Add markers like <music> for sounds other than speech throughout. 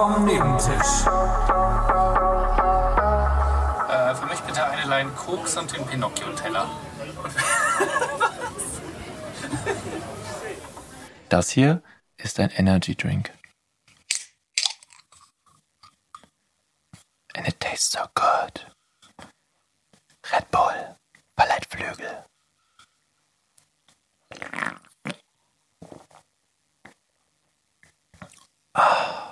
vom Nebentisch. Äh, für mich bitte eine Line Koks und den Pinocchio-Teller. Das hier ist ein Energy Drink. And it tastes so good. Red Bull, Ballettflügel. Ah.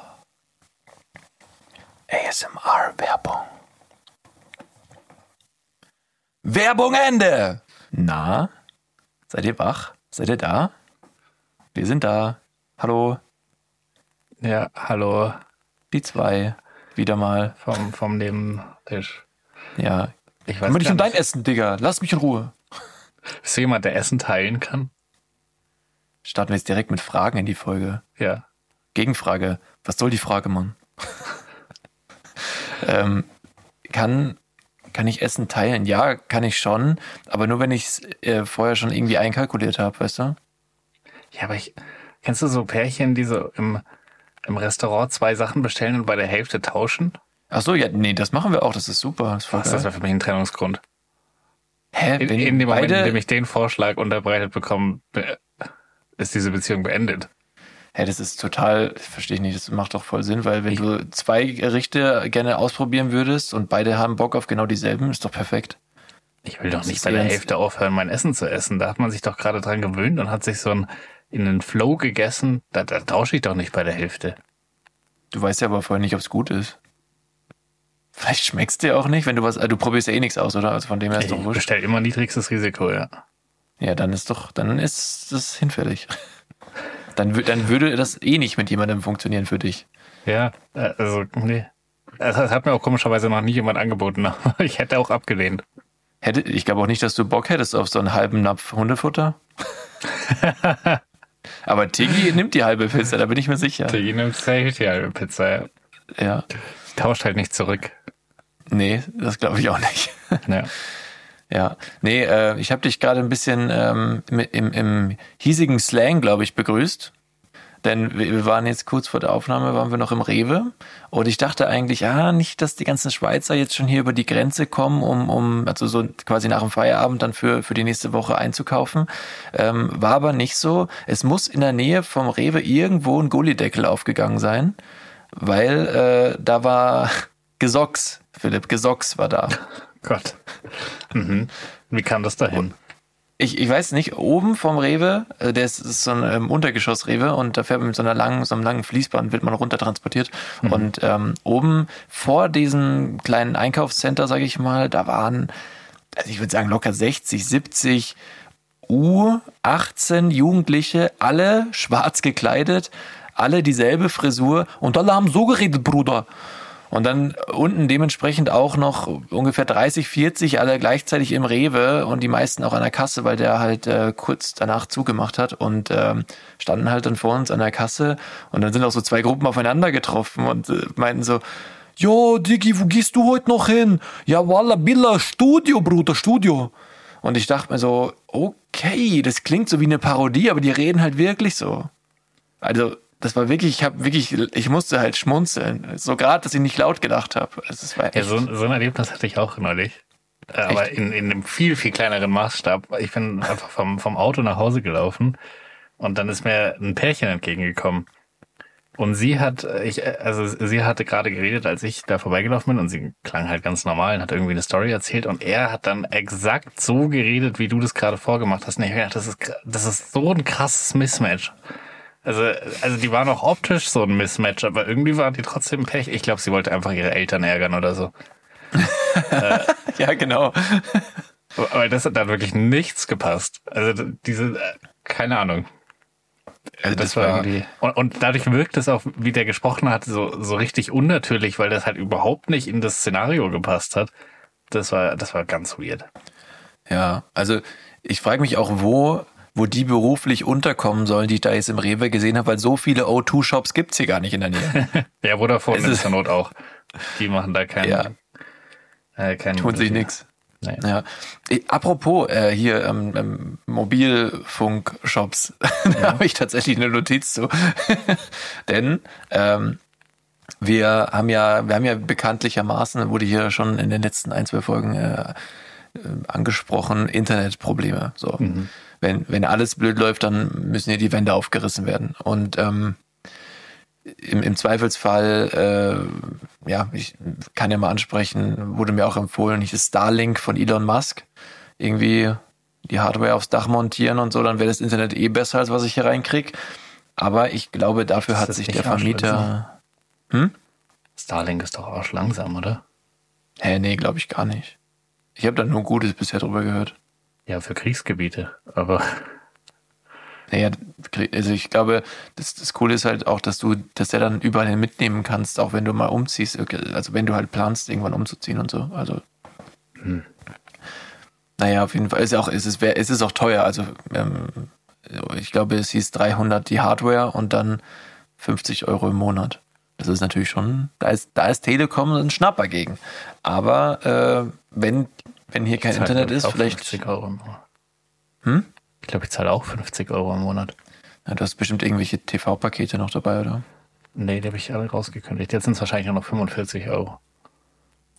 ASMR-Werbung. Werbung Ende! Na? Seid ihr wach? Seid ihr da? Wir sind da. Hallo, Ja, hallo die zwei. Wieder mal. vom, vom Nebentisch. Ja. Ich weiß gar um dein. Essen, Digga. Lass mich in Ruhe. Bist du jemand, der Essen teilen kann? Starten wir jetzt direkt mit Fragen in die Folge. Ja. Gegenfrage. Was soll die Frage, Mann? <laughs> ähm, kann, kann ich Essen teilen? Ja, kann ich schon. Aber nur, wenn ich es äh, vorher schon irgendwie einkalkuliert habe, weißt du? Ja, aber ich, kennst du so Pärchen, die so im, im Restaurant zwei Sachen bestellen und bei der Hälfte tauschen? Ach so, ja, nee, das machen wir auch. Das ist super. Das ist Was, das wäre für mich ein Trennungsgrund. Hä? In, in dem Moment, beide, in dem ich den Vorschlag unterbreitet bekomme, be- ist diese Beziehung beendet. Hä, das ist total, verstehe ich nicht, das macht doch voll Sinn, weil wenn du zwei Gerichte gerne ausprobieren würdest und beide haben Bock auf genau dieselben, ist doch perfekt. Ich will doch nicht bei der Hälfte aufhören, mein Essen zu essen. Da hat man sich doch gerade dran gewöhnt und hat sich so ein, in den Flow gegessen. Da, da tausche ich doch nicht bei der Hälfte. Du weißt ja aber vorher nicht, ob es gut ist. Vielleicht schmeckst dir auch nicht, wenn du was, äh, du probierst ja eh nichts aus, oder? Also von dem her ist Ich doch wurscht. bestell immer niedrigstes Risiko, ja. Ja, dann ist doch, dann ist das hinfällig. Dann, dann würde das eh nicht mit jemandem funktionieren für dich. Ja, äh, also, nee. Das hat mir auch komischerweise noch nie jemand angeboten. <laughs> Ich hätte auch abgelehnt. Hätte, ich glaube auch nicht, dass du Bock hättest auf so einen halben Napf Hundefutter. <laughs> aber Tiggy nimmt die halbe Pizza, da bin ich mir sicher. Die nimmt safe die halbe Pizza. Ja. Ja. Tauscht halt nicht zurück. Nee, das glaube ich auch nicht. Ja. <laughs> Ja, nee, äh, ich habe dich gerade ein bisschen ähm, im, im hiesigen Slang, glaube ich, begrüßt. Denn wir wir waren jetzt kurz vor der Aufnahme, waren wir noch im Rewe. Und ich dachte eigentlich, ah, nicht, dass die ganzen Schweizer jetzt schon hier über die Grenze kommen, um, um also so quasi nach dem Feierabend dann für, für die nächste Woche einzukaufen. Ähm, war aber nicht so. Es muss in der Nähe vom Rewe irgendwo ein Gullideckel aufgegangen sein, weil äh, da war <laughs> Gesocks, Philipp, Gesocks war da. Gott. <laughs> Mhm. Wie kam das dahin? Ich, ich weiß nicht, oben vom Rewe, äh, der ist, ist so ein ähm, Untergeschoss-Rewe und da fährt man mit so einer langen, so einem langen Fließband, wird man runter transportiert. Und ähm, oben vor diesem kleinen Einkaufscenter, sage ich mal, da waren, also ich würde sagen, locker 60, 70 U18 Jugendliche, alle schwarz gekleidet, alle dieselbe Frisur und alle haben so geredet, Bruder. Und dann unten dementsprechend auch noch ungefähr 30, 40, alle gleichzeitig im Rewe und die meisten auch an der Kasse, weil der halt äh, kurz danach zugemacht hat und ähm, standen halt dann vor uns an der Kasse und dann sind auch so zwei Gruppen aufeinander getroffen und äh, meinten so, Jo, Diggi, wo gehst du heute noch hin? Ja, Walla Billa, Studio, Bruder, Studio. Und ich dachte mir so, okay, das klingt so wie eine Parodie, aber die reden halt wirklich so. Also, das war wirklich, ich habe wirklich, ich musste halt schmunzeln. So gerade, dass ich nicht laut gedacht habe. Also, Ja, so, so ein Erlebnis hatte ich auch neulich. Äh, Aber in, in einem viel, viel kleineren Maßstab. Ich bin einfach vom, vom Auto nach Hause gelaufen und dann ist mir ein Pärchen entgegengekommen. Und sie hat, äh, ich, äh, also sie hatte gerade geredet, als ich da vorbeigelaufen bin und sie klang halt ganz normal und hat irgendwie eine Story erzählt und er hat dann exakt so geredet, wie du das gerade vorgemacht hast. Und ich hab gedacht, das ist, das ist so ein krasses Mismatch. Also, also die waren auch optisch so ein Mismatch, aber irgendwie waren die trotzdem Pech. Ich glaube, sie wollte einfach ihre Eltern ärgern oder so. <laughs> ja, genau. Aber das hat da wirklich nichts gepasst. Also diese, äh, keine Ahnung. Also Das war irgendwie. Und, und dadurch wirkt es auch, wie der gesprochen hat, so, so richtig unnatürlich, weil das halt überhaupt nicht in das Szenario gepasst hat. Das war, das war ganz weird. Ja, also ich frage mich auch, wo, wo die beruflich unterkommen sollen, die ich da jetzt im Rewe gesehen habe, weil so viele O2-Shops gibt's hier gar nicht in der Nähe. <laughs> Ja, Vodafone Es ist ist- zur Not auch. Die machen da keinen, Ja. äh, keinen Tun sich nix. Nee. Ja. Apropos äh, hier ähm, ähm, Mobilfunk-Shops, <laughs> da habe ich tatsächlich eine Notiz zu. <laughs> Denn ähm, wir haben ja, wir haben ja bekanntlichermaßen, wurde hier schon in den letzten ein, zwei Folgen äh, äh, angesprochen, Internetprobleme. So. Mhm. Wenn, wenn alles blöd läuft, dann müssen hier die Wände aufgerissen werden. Und ähm, im, im Zweifelsfall, äh, ja, ich kann ja mal ansprechen, wurde mir auch empfohlen, nicht das Starlink von Elon Musk. Irgendwie die Hardware aufs Dach montieren und so, dann wäre das Internet eh besser, als was ich hier reinkriege. Aber ich glaube, dafür hat sich der Vermieter. Hm? Starlink ist doch auch langsam, oder? Hä, nee, glaube ich gar nicht. Ich habe da nur Gutes bisher drüber gehört. Ja, für Kriegsgebiete, aber. <laughs> Naja, also ich glaube, das, das Coole ist halt auch, dass du, dass der dann überall hin mitnehmen kannst, auch wenn du mal umziehst, also wenn du halt planst, irgendwann umzuziehen und so. Also. Hm. Naja, auf jeden Fall ist auch, ist es, ist es auch teuer. Also ähm, ich glaube, es hieß 300 die Hardware und dann 50 Euro im Monat. Das ist natürlich schon, da ist, da ist Telekom ein Schnapper gegen. Aber äh, wenn, wenn hier kein Internet ist, vielleicht. 50 Euro im Monat. Hm? Ich glaube, ich zahle auch 50 Euro im Monat. Ja, du hast bestimmt irgendwelche TV-Pakete noch dabei, oder? Nee, die habe ich alle rausgekündigt. Jetzt sind es wahrscheinlich nur noch 45 Euro.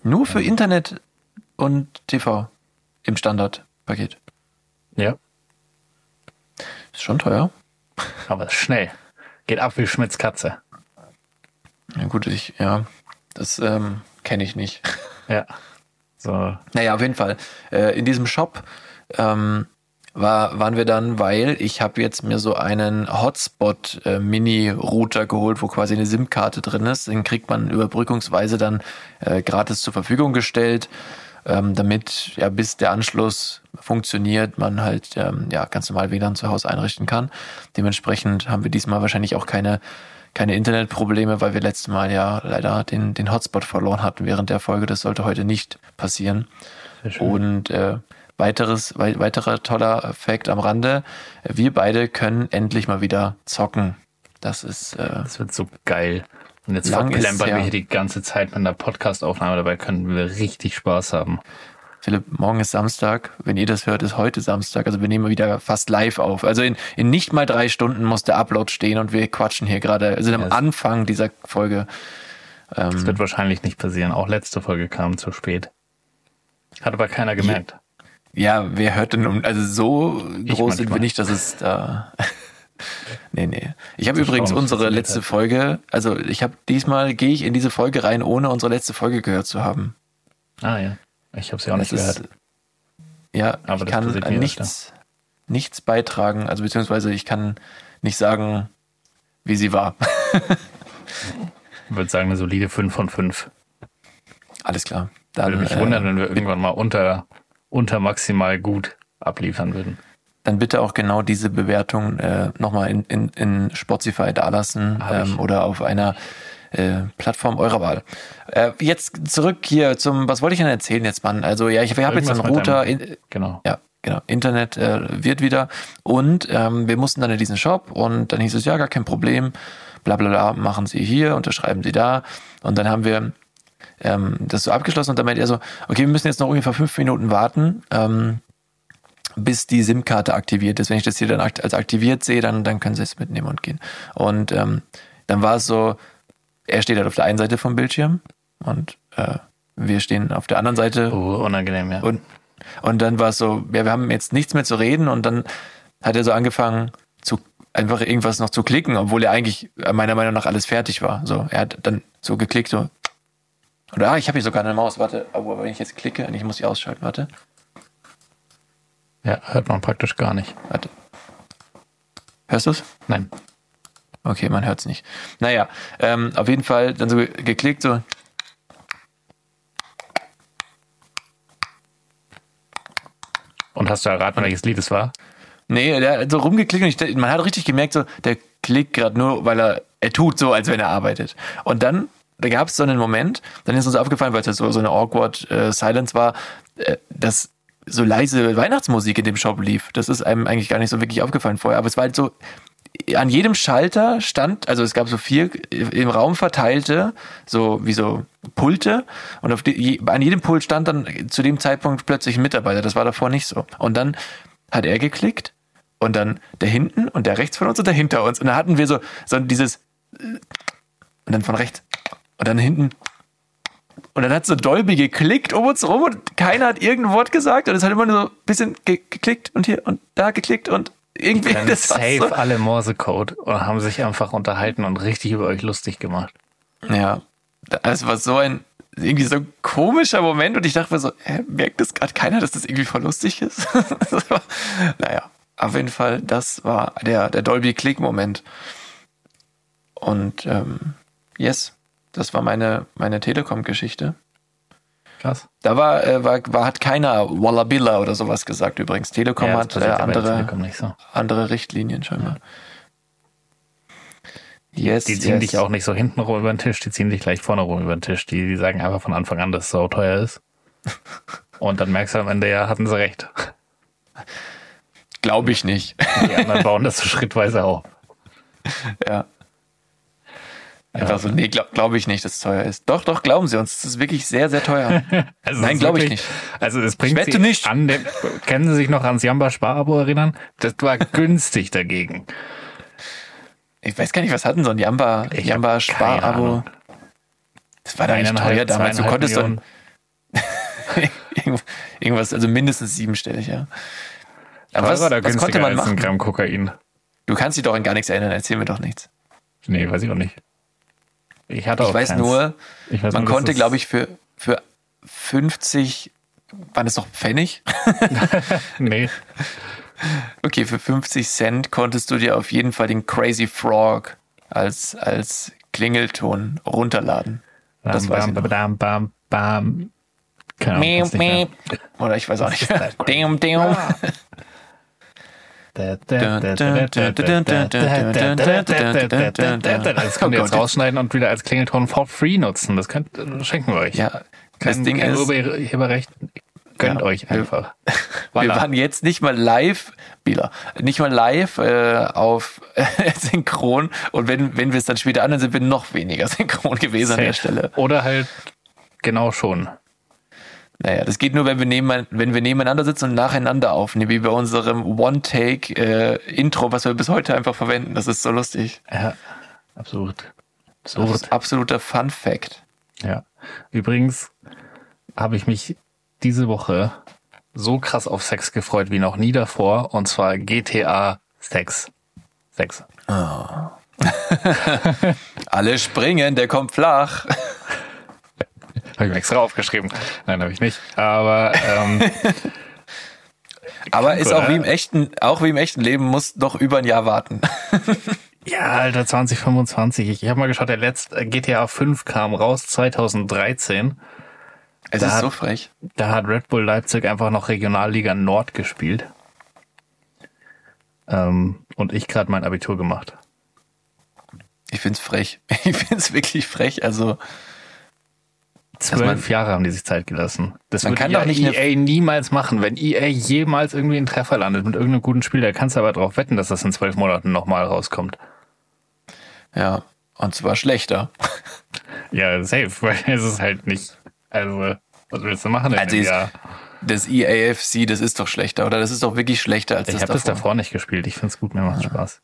Nur für ja. Internet und TV im Standardpaket. Ja. Ist schon teuer. Aber ist schnell. Geht ab wie Schmitz Katze. Ja gut, ich, ja, das ähm, kenne ich nicht. Ja. <laughs> So. Naja, auf jeden Fall. Äh, in diesem Shop ähm, war, waren wir dann, weil ich habe jetzt mir so einen Hotspot-Mini-Router äh, geholt, wo quasi eine SIM-Karte drin ist. Den kriegt man überbrückungsweise dann äh, gratis zur Verfügung gestellt, ähm, damit ja bis der Anschluss funktioniert, man halt ähm, ja ganz normal WLAN zu Hause einrichten kann. Dementsprechend haben wir diesmal wahrscheinlich auch keine keine Internetprobleme, weil wir letztes Mal ja leider den, den Hotspot verloren hatten während der Folge. Das sollte heute nicht passieren. Und äh, weiteres, wei weiterer toller Effekt am Rande. Wir beide können endlich mal wieder zocken. Das ist. Äh, das wird so geil. Und jetzt verplempern wir hier die ganze Zeit mit einer Podcast-Aufnahme. Dabei können wir richtig Spaß haben. Philipp, morgen ist Samstag. Wenn ihr das hört, ist heute Samstag. Also wir nehmen wieder fast live auf. Also in, in nicht mal drei Stunden muss der Upload stehen und wir quatschen hier gerade. Also am Anfang dieser Folge. Ähm, das wird wahrscheinlich nicht passieren. Auch letzte Folge kam zu spät. Hat aber keiner gemerkt. Ja, wer hört denn, also so ich groß sind wir nicht, dass es da. <laughs> nee, nee. Ich habe übrigens unsere letzte Folge, also ich habe diesmal gehe ich in diese Folge rein, ohne unsere letzte Folge gehört zu haben. Ah ja. Ich habe sie auch nicht ist, gehört. Ja, aber ich kann nichts, nichts beitragen, also beziehungsweise ich kann nicht sagen, wie sie war. ich würde sagen, eine solide 5 von 5. Alles klar. Dann, würde mich äh, wundern, wenn wir irgendwann mal unter, unter maximal gut abliefern würden. Dann bitte auch genau diese Bewertung äh, nochmal in, in, in Spotify dalassen ähm, oder auf einer äh, Plattform eurer Wahl. Äh, jetzt zurück hier zum, was wollte ich denn erzählen jetzt, Mann? Also ja, ich, ich habe jetzt einen Router. Deinem, in, genau. Ja, genau. Internet äh, wird wieder. Und ähm, wir mussten dann in diesen Shop und dann hieß es, ja, gar kein Problem. Bla bla bla, machen Sie hier, unterschreiben Sie da. Und dann haben wir ähm, das so abgeschlossen und dann meinte er so, okay, wir müssen jetzt noch ungefähr fünf Minuten warten. Ähm, bis die SIM-Karte aktiviert ist. Wenn ich das hier dann als aktiviert sehe, dann, dann können sie es mitnehmen und gehen. Und ähm, dann war es so, er steht halt auf der einen Seite vom Bildschirm und äh, wir stehen auf der anderen Seite. Oh, unangenehm, ja. Und, und dann war es so, ja, wir haben jetzt nichts mehr zu reden und dann hat er so angefangen zu einfach irgendwas noch zu klicken, obwohl er eigentlich meiner Meinung nach alles fertig war. So, er hat dann so geklickt, so. Oder ah, ich habe hier sogar eine Maus, warte, aber wenn ich jetzt klicke, ich muss sie ausschalten, warte. Ja, hört man praktisch gar nicht. Warte. Hörst du es? Nein. Okay, man hört es nicht. Naja, ähm, auf jeden Fall dann so geklickt, so. Und hast du erraten, welches Lied es war? Nee, der hat so rumgeklickt und ich, man hat richtig gemerkt, so, der klickt gerade nur, weil er, er tut so, als wenn er arbeitet. Und dann, da gab es so einen Moment, dann ist uns aufgefallen, weil es so, so eine awkward äh, Silence war, äh, dass so leise Weihnachtsmusik in dem Shop lief. Das ist einem eigentlich gar nicht so wirklich aufgefallen vorher. Aber es war halt so, an jedem Schalter stand, also es gab so vier im Raum verteilte, so wie so Pulte und auf die, an jedem Pult stand dann zu dem Zeitpunkt plötzlich ein Mitarbeiter. Das war davor nicht so. Und dann hat er geklickt und dann der hinten und der rechts von uns und der hinter uns. Und da hatten wir so, so dieses und dann von rechts Und dann hinten. Und dann hat so Dolby geklickt um uns rum und keiner hat irgendein Wort gesagt. Und es hat immer nur so ein bisschen ge geklickt und hier und da geklickt und irgendwie. Dann das safe so, alle Morsecode und haben sich einfach unterhalten und richtig über euch lustig gemacht. Ja, es war so ein irgendwie so ein komischer Moment und ich dachte mir so, hä, merkt das gerade keiner, dass das irgendwie voll lustig ist? <laughs> Das naja, auf jeden Fall, das war der, der Dolby-Click-Moment. Und ähm, yes, das war meine, meine Telekom-Geschichte. Krass. Da war, äh, war, war, hat keiner Wallabilla oder sowas gesagt übrigens. Telekom Ja, hat äh, ja andere, Telekom so. andere Richtlinien scheinbar. Yes, Die ziehen yes. dich auch nicht so hinten rum über den Tisch, die ziehen dich gleich vorne rum über den Tisch. Die, die sagen einfach von Anfang an, dass es so teuer ist. <laughs> Und dann merkst du am Ende, ja, hatten sie recht. Glaube ich nicht. Die anderen bauen das so schrittweise auf. <laughs> Ja. Einfach so, nee, glaube glaub ich nicht, dass es teuer ist. Doch, doch, glauben Sie uns, es ist wirklich sehr, sehr teuer. Also <laughs> Nein, glaube ich nicht. Also es bringt sie nicht. an den, können Sie sich noch ans Jamba Sparabo erinnern? Das war <laughs> günstig dagegen. Ich weiß gar nicht, was hatten so ein Jamba, Ich Jamba Sparabo. Das war da nicht teuer damals. Du konntest Millionen. dann <laughs> irgend- irgendwas, also mindestens siebenstellig, ja. Aber was, Teurer oder was konnte man machen? Gramm Kokain? Du kannst dich doch an gar nichts erinnern, erzähl mir doch nichts. Nee, weiß ich auch nicht. Ich hatte Ich auch weiß keins. nur, Ich weiß man nur, konnte, glaube ich, für, für 50, waren es noch Pfennig? <laughs> Nee, Okay, für 50 Cent konntest du dir auf jeden Fall den Crazy Frog als, als Klingelton runterladen. Das bam, weiß ich bam, bam, bam, bam. Keine Ahnung, mehr. miau. Oder ich weiß auch nicht. das? Damn, damn. Das könnt ihr jetzt rausschneiden und wieder als Klingelton for free nutzen. Das könnt, schenken wir euch. Ja, das Kein, Ding kein ist, Urheberrecht. Gönnt Ja. euch einfach. <laughs> wir Voilà. waren jetzt nicht mal live, Bila, nicht mal live äh, auf <laughs> Synchron und wenn, wenn wir es dann später anhören, sind wir noch weniger <laughs> synchron gewesen an der Safe. Stelle. Oder halt genau schon. Naja, das geht nur, wenn wir, neben, wenn wir nebeneinander sitzen und nacheinander aufnehmen, wie bei unserem One-Take-Intro, was wir bis heute einfach verwenden. Das ist so lustig. Ja, absurd. Absurd. absoluter Fun-Fact. Ja. Übrigens habe ich mich diese Woche so krass auf Sex gefreut wie noch nie davor. Und zwar GTA 6. 6. Alle springen, der kommt flach. <laughs> Habe ich mir extra aufgeschrieben. Nein, habe ich nicht. Aber ähm, <laughs> Aber ist auch oder? wie im echten, auch wie im echten Leben, muss noch über ein Jahr warten. <laughs> ja, Alter, 2025. Ich, ich habe mal geschaut, der letzte GTA 5 kam raus 2013. Es Da ist hat- so frech. Da hat Red Bull Leipzig einfach noch Regionalliga Nord gespielt. Ähm, und ich gerade mein Abitur gemacht. Ich find's frech. <laughs> Ich find's wirklich frech. Also, Zwölf Jahre haben die sich Zeit gelassen. Das Man kann ja doch nicht EA niemals machen. Wenn EA jemals irgendwie einen Treffer landet mit irgendeinem guten Spiel, da kannst du aber drauf wetten, dass das in zwölf Monaten nochmal rauskommt. ja. Und zwar schlechter. <laughs> Ja, safe, <laughs> weil es ist halt nicht. Also, was willst du machen Also ist-? Das E EAFC, das ist doch schlechter, oder? Das ist doch wirklich schlechter als Ich das habe das davor. nicht gespielt. Ich find's gut, mir macht Spaß.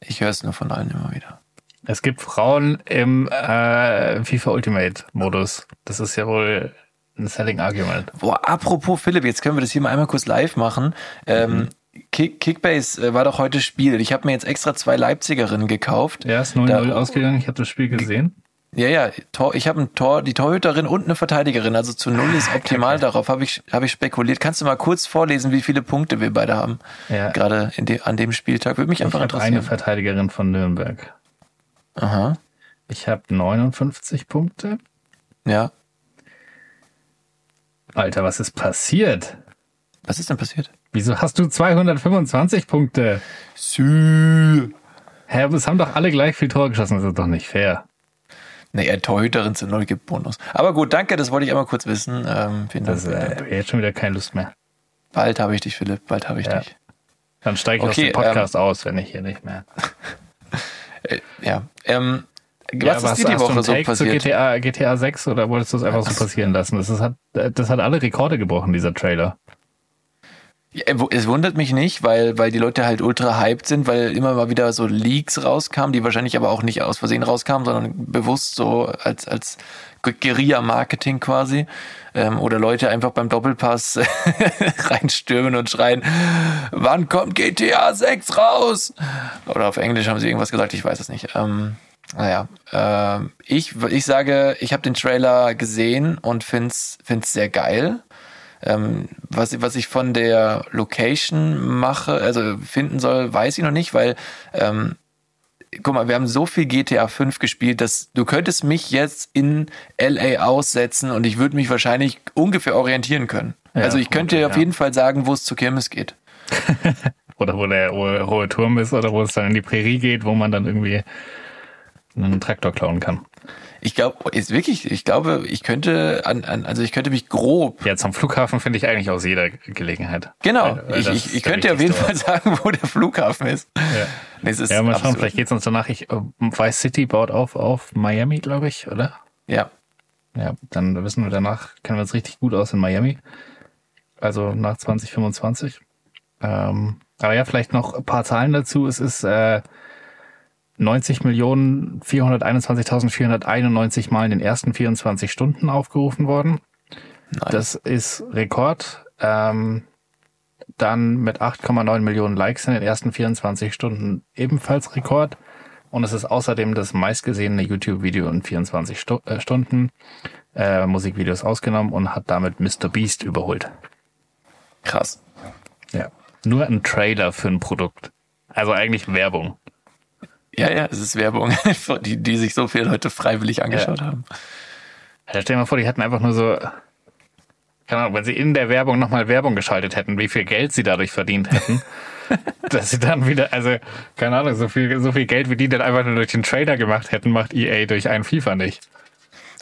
Ich höre es nur von allen immer wieder. Es gibt Frauen im äh, FIFA Ultimate Modus. Das ist ja wohl ein Selling Argument. Boah, apropos Philipp, jetzt können wir das hier mal einmal kurz live machen. Ähm, Kick, Kickbase äh, war doch heute Spiel. Ich habe mir jetzt extra zwei Leipzigerinnen gekauft. Ja, ist 0-0 Da- ausgegangen. Ich habe das Spiel gesehen. Ja, ja, Tor, ich habe ein Tor, die Torhüterin und eine Verteidigerin, also zu null ist optimal. Darauf habe ich, habe ich spekuliert. Kannst du mal kurz vorlesen, wie viele Punkte wir beide haben? Ja. Gerade in de, an dem Spieltag. Würde mich Ich einfach eine interessieren. Verteidigerin von Nürnberg. Aha. Ich habe 59 Punkte. Ja. Alter, was ist passiert? Was ist denn passiert? Wieso hast du 225 Punkte? Sü. Hä, aber es haben doch alle gleich viel Tor geschossen. Das ist doch nicht fair. Naja, Torhüterin zu null gibt Bonus. Aber gut, danke, das wollte ich einmal kurz wissen. Ähm, vielen Dank. Das äh, jetzt schon wieder keine Lust mehr. Bald habe ich dich, Philipp, bald habe ich Ja. dich. Dann steige ich Okay, aus dem Podcast aus, wenn ich hier nicht mehr. <laughs> Äh, ja. Ähm, Ja, was aber ist dir die Woche so Take zu passiert? GTA, GTA 6 oder wolltest du es einfach so passieren lassen? Das, ist, hat, das hat alle Rekorde gebrochen, dieser Trailer. Ja, Es wundert mich nicht, weil, weil die Leute halt ultra hyped sind, weil immer mal wieder so Leaks rauskamen, die wahrscheinlich aber auch nicht aus Versehen rauskamen, sondern bewusst so als, als Guerilla-Marketing quasi. Ähm, oder Leute einfach beim Doppelpass <laughs> reinstürmen und schreien, wann kommt GTA 6 raus? Oder auf Englisch haben sie irgendwas gesagt, ich weiß es nicht. Ähm, naja, ähm, ich, ich sage, ich habe den Trailer gesehen und find's, find's sehr geil. Ähm, was, was ich von der Location mache, also finden soll, weiß ich noch nicht, weil ähm, guck mal, wir haben so viel GTA 5 gespielt, dass du könntest mich jetzt in LA aussetzen und ich würde mich wahrscheinlich ungefähr orientieren können. Ja, also ich könnte gut, auf ja. jeden Fall sagen, wo es zu Kirmes geht. <laughs> Oder wo der hohe Turm ist oder wo es dann in die Prärie geht, wo man dann irgendwie einen Traktor klauen kann. Ich glaube, ist wirklich, ich glaube, ich könnte an, an also ich könnte mich grob Ja, zum Flughafen finde ich eigentlich aus jeder Gelegenheit. Genau, Weil- weil ich, das ich, ich könnte auf jeden Fall sagen, wo der Flughafen ist. Ja. Es ist Ja, mal schauen, absolut- vielleicht geht's uns danach. Ich, äh, Vice City baut auf auf Miami, glaube ich, oder? Ja, Ja, dann wissen wir danach, kennen wir uns richtig gut aus in Miami. Also nach 2025. Ähm, aber ja, vielleicht noch ein paar Zahlen dazu. Es ist äh, 90.421.491 Mal in den ersten 24 Stunden aufgerufen worden. nice. Das ist Rekord. Ähm, dann mit 8,9 Millionen Likes in den ersten 24 Stunden ebenfalls Rekord. Und es ist außerdem das meistgesehene YouTube-Video in 24 Stu äh, Stunden, äh, Musikvideos ausgenommen und hat damit Mr. Beast überholt. krass. Ja. Nur ein Trailer für ein Produkt. Also eigentlich Werbung. Ja, ja, es ist Werbung, <laughs> die, die sich so viele Leute freiwillig angeschaut haben. Ja, stell dir mal vor, die hätten einfach nur so, keine Ahnung, wenn sie in der Werbung nochmal Werbung geschaltet hätten, wie viel Geld sie dadurch verdient hätten, <laughs> dass sie dann wieder, also, keine Ahnung, so viel, so viel Geld, wie die dann einfach nur durch den Trailer gemacht hätten, macht EA durch einen FIFA nicht.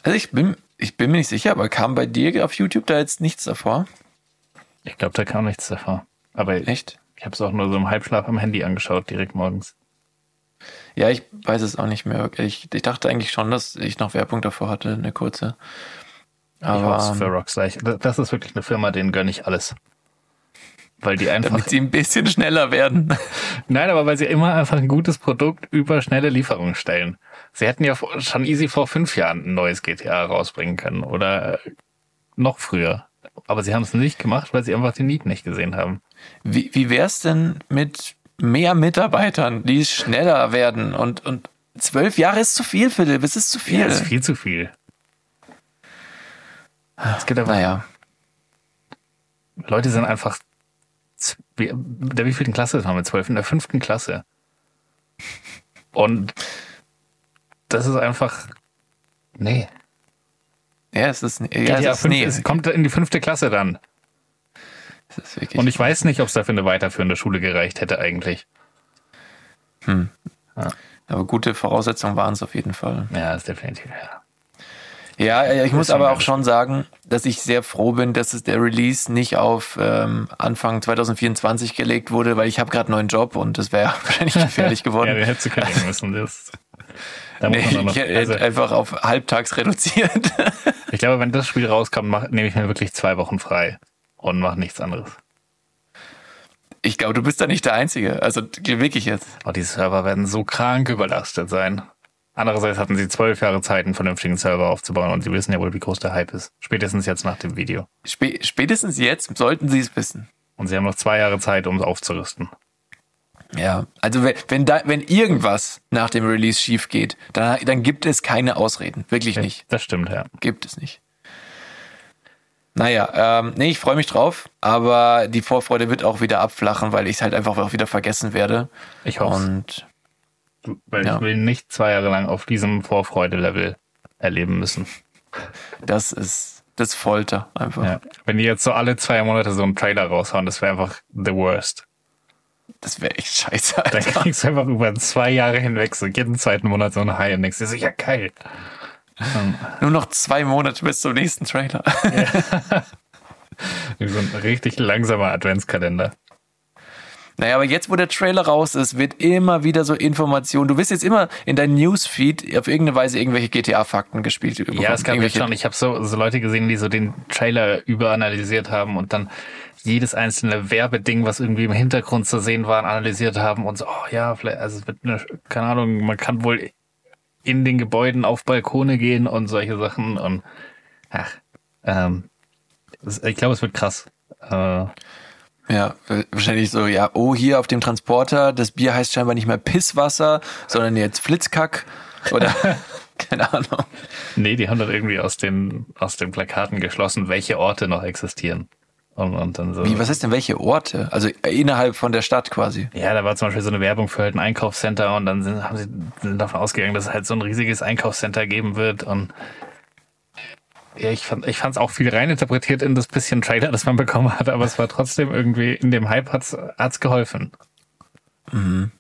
Also ich bin, ich bin mir nicht sicher, aber kam bei dir auf YouTube da jetzt nichts davor? Ich glaube, da kam nichts davor. Aber ich, Echt? ich habe es auch nur so im Halbschlaf am Handy angeschaut, direkt morgens. Ja, ich weiß es auch nicht mehr. Ich, ich dachte eigentlich schon, dass ich noch Werbung davor hatte, eine kurze. Ich Aber es für Rockstar. Ich- Das ist wirklich eine Firma, denen gönne ich alles. Weil die einfach. damit sie ein bisschen schneller werden. <laughs> Nein, aber weil sie immer einfach ein gutes Produkt über schnelle Lieferungen stellen. Sie hätten ja schon easy vor fünf Jahren ein neues GTA rausbringen können oder äh, noch früher. Aber sie haben es nicht gemacht, weil sie einfach den Need nicht gesehen haben. Wie, wie wär's denn mit mehr Mitarbeitern, die schneller werden? Und, und zwölf Jahre ist zu viel, Philipp. Es ist zu viel. Das ist viel zu viel. Es gibt aber naja. Leute sind einfach. der wievielten Klasse haben wir? Zwölf? In der fünften Klasse. Und das ist einfach. Nee. Ja, es ist, ja, GTA es ist, 5 nee, es kommt in die fünfte Klasse dann. Und ich weiß nicht, ob es dafür eine weiterführende Schule gereicht hätte eigentlich. aber gute Voraussetzungen waren es auf jeden Fall. Ja, ist definitiv, ja. Ja, ich muss aber auch schon sagen, dass ich sehr froh bin, dass es der Release nicht auf ähm, Anfang 2024 gelegt wurde, weil ich habe gerade einen neuen Job und das wäre <laughs> wahrscheinlich gefährlich <laughs> Ja, geworden. den hättest du kündigen müssen. <laughs> Das, da Nee, ich noch, hätte also, einfach auf halbtags reduziert. ich glaube, wenn das Spiel rauskommt, nehme ich mir wirklich zwei Wochen frei und mache nichts anderes. Ich glaube, du bist da nicht der Einzige. Also wirklich jetzt. Oh, die Server werden so krank überlastet sein. Andererseits hatten sie zwölf Jahre Zeit, einen vernünftigen Server aufzubauen und sie wissen ja wohl, wie groß der Hype ist. Spätestens jetzt nach dem Video. Spä spätestens jetzt sollten sie es wissen. Und sie haben noch zwei Jahre Zeit, um es aufzurüsten. Ja, also wenn, wenn da, wenn irgendwas nach dem Release schief geht, dann, dann gibt es keine Ausreden. Wirklich nicht. Das stimmt, ja. Gibt es nicht. Naja, ähm, nee, ich freue mich drauf, aber die Vorfreude wird auch wieder abflachen, weil ich es halt einfach auch wieder vergessen werde. Ich hoffe Und Weil Ja. ich will nicht zwei Jahre lang auf diesem Vorfreude-Level erleben müssen. das ist das Folter einfach. Ja. Wenn die jetzt so alle zwei Monate so einen Trailer raushauen, das wäre einfach the worst. Das wäre echt scheiße, <laughs> Dann Alter. kriegst du einfach über zwei Jahre hinweg so jeden zweiten Monat so einen High und denkst dir so, ja geil. Nur noch zwei Monate bis zum nächsten Trailer. Wie <laughs> so ein richtig langsamer Adventskalender. Naja, aber jetzt, wo der Trailer raus ist, wird immer wieder so Information. Du wirst jetzt immer in deinem Newsfeed auf irgendeine Weise irgendwelche GTA-Fakten gespielt. Ja, es gab jetzt schon. Ich habe so, so Leute gesehen, die so den Trailer überanalysiert haben und dann jedes einzelne Werbeding, was irgendwie im Hintergrund zu sehen war, analysiert haben und so, oh ja, vielleicht, also es wird eine, keine Ahnung, man kann wohl in den Gebäuden auf Balkone gehen und solche Sachen und ach, ähm, ich glaube, es wird krass. Äh, ja, wahrscheinlich so, ja, oh, hier auf dem Transporter, das Bier heißt scheinbar nicht mehr Pisswasser, sondern jetzt Flitzkack oder <laughs> keine Ahnung. Nee, die haben dann irgendwie aus den, aus den Plakaten geschlossen, welche Orte noch existieren. Und, und dann so. Wie, was ist denn welche Orte? Also innerhalb von der Stadt quasi. Ja, da war zum Beispiel so eine Werbung für halt ein Einkaufscenter und dann sind, haben sie sind davon ausgegangen, dass es halt so ein riesiges Einkaufscenter geben wird und ja, ich fand ich fand es auch viel reininterpretiert in das bisschen Trailer, das man bekommen hat, aber es war trotzdem irgendwie in dem Hype hat's hat's geholfen. Mhm.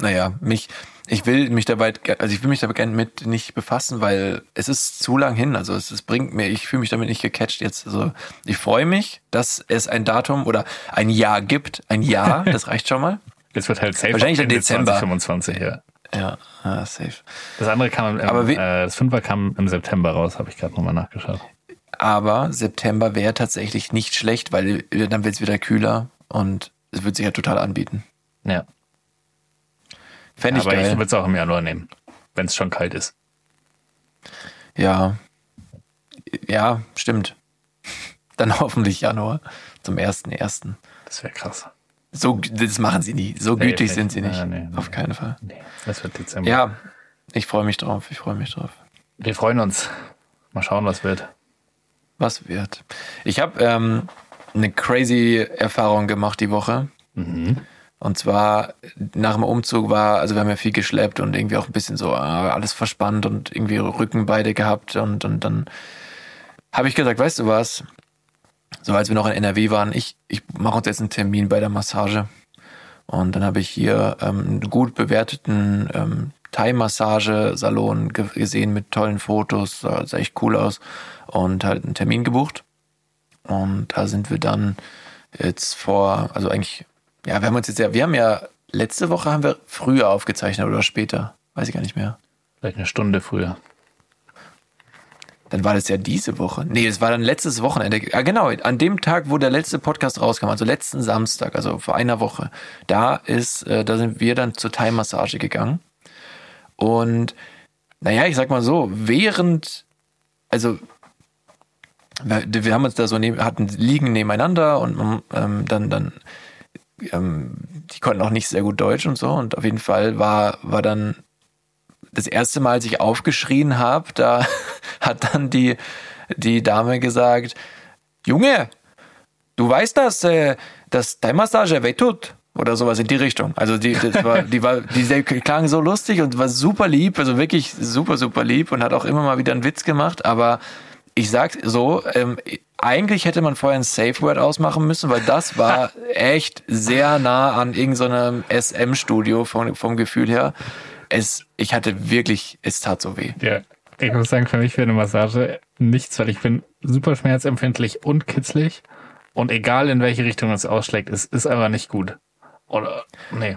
Naja, mich ich will mich dabei also ich will mich dabei gerne mit nicht befassen, weil es ist zu lang hin, also es, es bringt mir, ich fühle mich damit nicht gecatcht jetzt. Also ich freue mich, dass es ein Datum oder ein Jahr gibt, ein Jahr, <laughs> das reicht schon mal. Es wird halt safe Wahrscheinlich im Dezember 2025, ja. Ja, ah, safe. Das andere kam, im, Aber wie- äh, das Fünfer kam im September raus, habe ich gerade nochmal nachgeschaut. Aber September wäre tatsächlich nicht schlecht, weil dann wird es wieder kühler und es wird sich ja total anbieten. Ja. Fände ich Aber ich geil. würde es auch im Januar nehmen, wenn es schon kalt ist. ja. Ja, stimmt. <laughs> Dann hoffentlich Januar zum ersten ersten. Das wäre krass. So, das machen sie nie. So Nee, gütig nicht. sind sie nicht. Nee, nee. Auf keinen Fall. Nee, das wird Dezember. Ja, ich freue mich drauf. Ich freue mich drauf. Wir freuen uns. Mal schauen, was wird. Was wird? Ich habe ähm, eine crazy Erfahrung gemacht die Woche. Und zwar nach dem Umzug war, also wir haben ja viel geschleppt und irgendwie auch ein bisschen so ah, alles verspannt und irgendwie Rücken beide gehabt und, und dann habe ich gesagt, weißt du was? So als wir noch in NRW waren, ich, ich mache uns jetzt einen Termin bei der Massage. Und dann habe ich hier ähm, einen gut bewerteten ähm, Thai-Massage-Salon ge gesehen mit tollen Fotos, sah, sah echt cool aus und halt einen Termin gebucht. Und da sind wir dann jetzt vor, also eigentlich, ja, wir haben uns jetzt ja, wir haben ja, letzte Woche haben wir früher aufgezeichnet oder später, weiß ich gar nicht mehr. Vielleicht eine Stunde früher. Dann war das ja diese Woche. Nee, es war dann letztes Wochenende. Ah, genau, an dem Tag, wo der letzte Podcast rauskam, also letzten Samstag, also vor einer Woche, da ist, äh, da sind wir dann zur Thai-Massage gegangen. Und naja, ich sag mal so, während, also wir, wir haben uns da so neben, hatten liegen nebeneinander und ähm, dann, dann, ähm, die konnten auch nicht sehr gut Deutsch und so. Und auf jeden Fall war, war dann das erste Mal, als ich aufgeschrien habe, da <laughs> hat dann die, die Dame gesagt, Junge, du weißt, dass, äh, dass deine Massage wehtut. Oder sowas in die Richtung. Also die, das war, die war, die klang so lustig und war super lieb, also wirklich super, super lieb und hat auch immer mal wieder einen Witz gemacht, aber ich sag so, ähm, eigentlich hätte man vorher ein Safe Word ausmachen müssen, weil das war <laughs> echt sehr nah an irgendeinem SM-Studio vom, vom Gefühl her. Es, ich hatte wirklich, es tat so weh. Ja. Ich muss sagen, für mich wäre eine Massage nichts, weil ich bin super schmerzempfindlich und kitzlig. Und egal in welche Richtung es ausschlägt, es ist einfach nicht gut. Oder, nee.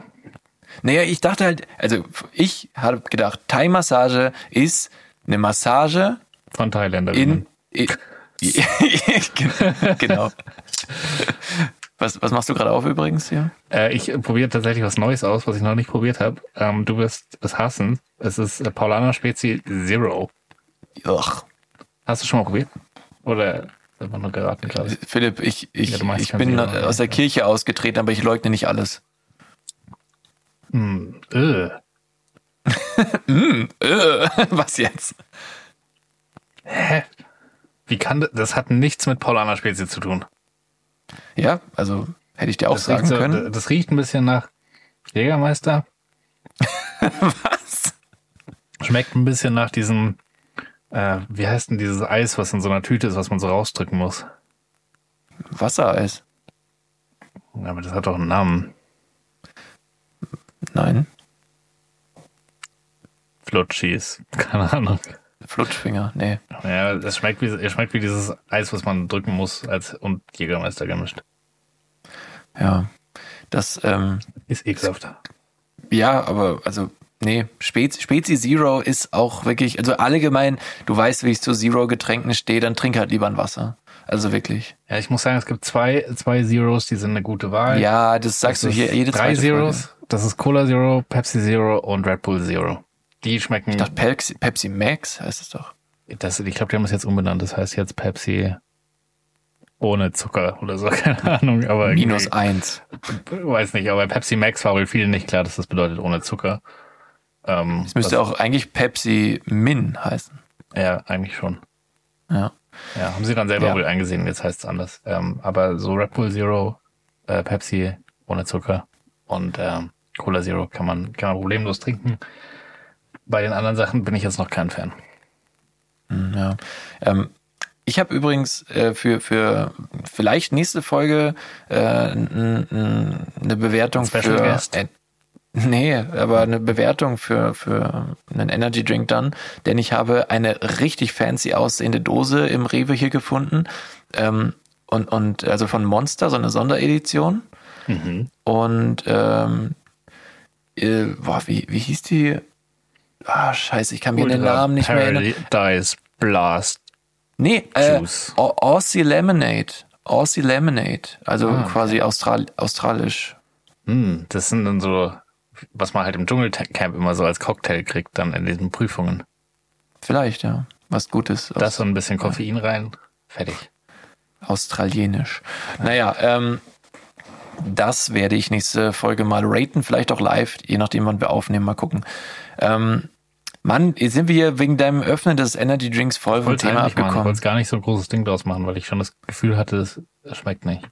Naja, ich dachte halt, also ich habe gedacht, Thai-Massage ist eine Massage Von Thailänderinnen. in, in <laughs> genau. Was, was machst du gerade auf übrigens hier? Äh, ich probiere tatsächlich was Neues aus, was ich noch nicht probiert habe. Ähm, du wirst es hassen. Es ist äh, Paulaner Spezi Zero. Ugh. Hast du schon mal probiert? Oder einfach nur geraten gerade? Philipp, ich, ich, Ja, ich bin Zero, aus der Kirche ausgetreten, aber ich leugne nicht alles. Hm, äh. <laughs> Äh, <laughs> was jetzt? Hä? Wie kann das? Das hat nichts mit Paulaner Spezi zu tun. Ja, also hätte ich dir auch Das sagen so, können. das riecht ein bisschen nach Jägermeister. <laughs> Was? Schmeckt ein bisschen nach diesem, äh, wie heißt denn dieses Eis, was in so einer Tüte ist, was man so rausdrücken muss? Wassereis? Ja, Aber das hat doch einen Namen. Nein. Flutschis. <laughs> Keine Ahnung. Flutschfinger? Nee. Ja, es schmeckt wie, es schmeckt wie dieses Eis, was man drücken muss als und Jägermeister gemischt. Ja. Das, ähm, Ist ekelhaft. ja, aber also, nee, Spezi, Spezi Zero ist auch wirklich, also allgemein, du weißt, wie ich zu Zero-Getränken stehe, dann trink halt lieber ein Wasser. Also wirklich. Ja, ich muss sagen, es gibt zwei, zwei Zeros, die sind eine gute Wahl. Ja, das sagst Das du hier ist jede drei Zeros. Das ist Cola Zero, Pepsi Zero und Red Bull Zero. Die schmecken. Ich dachte, Pepsi, Pepsi Max heißt es doch. das, ich glaube, die haben es jetzt umbenannt. Das heißt jetzt Pepsi ohne Zucker oder so. <laughs> Keine Ahnung. Aber Minus eins. weiß nicht. Aber Pepsi Max war wohl vielen nicht klar, dass das bedeutet ohne Zucker. Ähm, Es müsste auch eigentlich Pepsi Min heißen. Ja, eigentlich schon. Ja. Ja, haben sie dann selber Ja. wohl eingesehen, jetzt heißt es anders. Ähm, aber so Red Bull Zero, äh, Pepsi ohne Zucker und ähm, Cola Zero kann man, kann man problemlos trinken. Bei den anderen Sachen bin ich jetzt noch kein Fan. Ja. Ähm, ich habe übrigens äh, für, für vielleicht nächste Folge äh, eine Bewertung Special für. Guest? Äh, nee, aber eine Bewertung für, für einen Energy Drink dann, denn ich habe eine richtig fancy aussehende Dose im Rewe hier gefunden. Ähm, und, und also von Monster, so eine Sonderedition. Und ähm, äh, boah, wie, wie hieß die? Ah, scheiße, ich kann mir den Namen nicht mehr erinnern. Paradise Blast. Nee, äh, Aussie Lemonade. Aussie Lemonade. Also Ah, quasi Austral australisch. Hm, das sind dann so, was man halt im Dschungelcamp immer so als Cocktail kriegt, dann in diesen Prüfungen. Vielleicht, ja. Was Gutes. Das und ein bisschen Koffein rein. Fertig. Australienisch. Naja, ähm, das werde ich nächste Folge mal raten, vielleicht auch live, je nachdem, wann wir aufnehmen, mal gucken. Ähm, Mann, jetzt sind wir hier wegen deinem Öffnen des Energy Drinks voll vom Thema machen. Ich abgekommen. wollte gar nicht so ein großes Ding draus machen, weil ich schon das Gefühl hatte, es schmeckt nicht.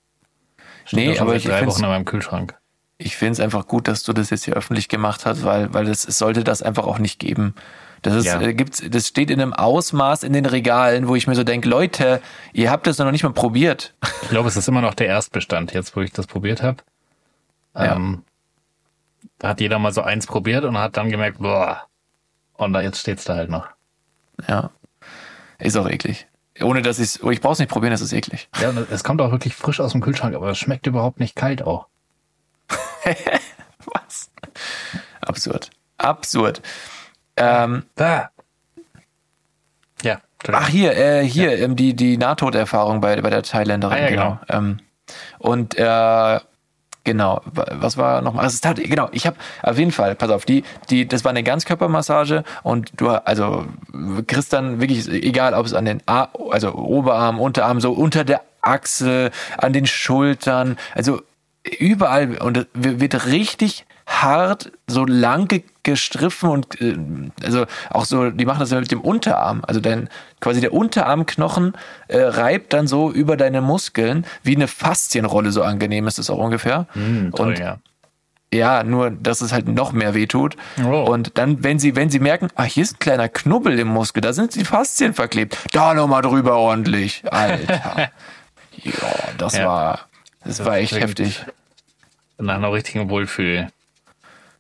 Steht Nee, aber ich drei Wochen in meinem Kühlschrank. Ich finde es einfach gut, dass du das jetzt hier öffentlich gemacht hast, weil, weil es, es sollte das einfach auch nicht geben. Das ist, Ja. äh, gibt's, das steht in einem Ausmaß in den Regalen, wo ich mir so denke, Leute, ihr habt das noch nicht mal probiert. Ich glaube, es ist immer noch der Erstbestand, jetzt wo ich das probiert habe. Ja. Ähm, da hat jeder mal so eins probiert und hat dann gemerkt, boah. Und da jetzt steht's da halt noch. Ja. Ist auch eklig. Ohne dass ich's, oh, ich brauch's nicht probieren, das ist eklig. Ja, und es kommt auch wirklich frisch aus dem Kühlschrank, aber es schmeckt überhaupt nicht kalt auch. <laughs> Was? Absurd. Absurd. Ähm, Da. Ja, ach, hier, äh, hier, ähm, die, die Nahtoderfahrung bei, bei der Thailänderin, Ah, ja, genau. Ähm, und äh, genau, wa- was war nochmal? Also, tat, genau, ich habe auf jeden Fall, pass auf, die, die, das war eine Ganzkörpermassage und du, also kriegst dann wirklich, egal ob es an den, A, also Oberarm, Unterarm, so unter der Achsel, an den Schultern, also überall und wird richtig hart so lang ge- gestriffen und äh, also auch so, die machen das ja mit dem Unterarm, also dein quasi der Unterarmknochen äh, reibt dann so über deine Muskeln wie eine Faszienrolle, so angenehm ist es auch ungefähr. Hm, toll, und ja. ja, nur dass es halt noch mehr wehtut. Oh. Und dann, wenn sie, wenn sie merken, ah, hier ist ein kleiner Knubbel im Muskel, da sind die Faszien verklebt, da nochmal drüber ordentlich. Alter. <laughs> ja, das Ja. war, das war echt heftig. Nach einer richtigen Wohlfühl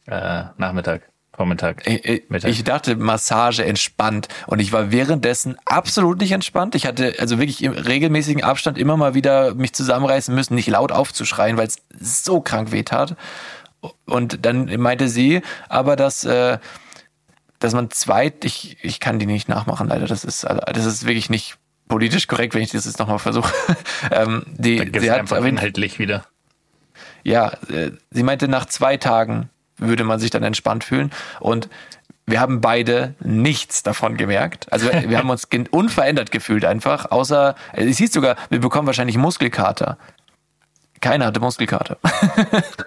äh, Nachmittag, Vormittag. Ich, ich, Mittag. ich dachte, Massage entspannt. Und ich war währenddessen absolut nicht entspannt. Ich hatte also wirklich im regelmäßigen Abstand immer mal wieder mich zusammenreißen müssen, nicht laut aufzuschreien, weil es so krank weh tat. Und dann meinte sie aber, dass, äh, dass man zweit, ich, ich kann die nicht nachmachen, leider. Das ist, also, das ist wirklich nicht politisch korrekt, wenn ich das jetzt nochmal versuche. <laughs> ähm, die, sie hat einfach inhaltlich wieder. ja, äh, sie meinte, nach zwei Tagen würde man sich dann entspannt fühlen. Und wir haben beide nichts davon gemerkt. Also <laughs> wir haben uns unverändert gefühlt einfach, außer, äh, es hieß sogar, wir bekommen wahrscheinlich Muskelkater. Keiner hatte Muskelkater. <laughs>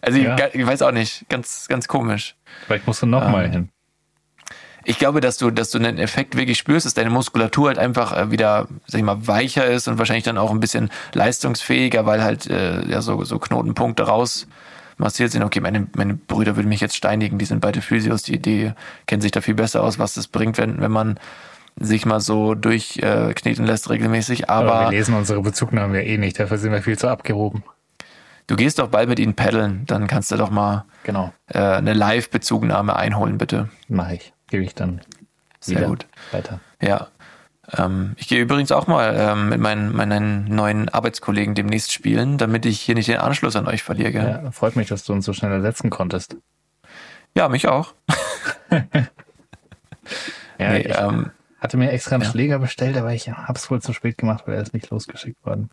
also Ja. ich, ich weiß auch nicht, ganz, ganz komisch. Vielleicht musst du noch Ähm, mal hin. Ich glaube, dass du, dass du einen Effekt wirklich spürst, dass deine Muskulatur halt einfach äh, wieder, sag ich mal, weicher ist und wahrscheinlich dann auch ein bisschen leistungsfähiger, weil halt äh, ja so, so Knotenpunkte raus massiert sind. Okay, meine, meine Brüder würden mich jetzt steinigen, die sind beide Physios, die, die kennen sich da viel besser aus, was das bringt, wenn, wenn man sich mal so durchkneten äh, lässt regelmäßig. Aber, Aber, wir lesen unsere Bezugnahme ja eh nicht, dafür sind wir viel zu abgehoben. du gehst doch bald mit ihnen paddeln, dann kannst du doch mal Genau, äh, eine Live-Bezugnahme einholen, bitte. mache ich. Gebe ich dann Sehr gut. weiter. Ja. Ähm, ich gehe übrigens auch mal ähm, mit meinen, meinen neuen Arbeitskollegen demnächst spielen, damit ich hier nicht den Anschluss an euch verliere. gell? Ja, freut mich, dass du uns so schnell ersetzen konntest. Ja, mich auch. <laughs> Ja, Nee, ich ähm, hatte mir extra einen ja. Schläger bestellt, aber ich hab's wohl zu spät gemacht, weil er ist nicht losgeschickt worden.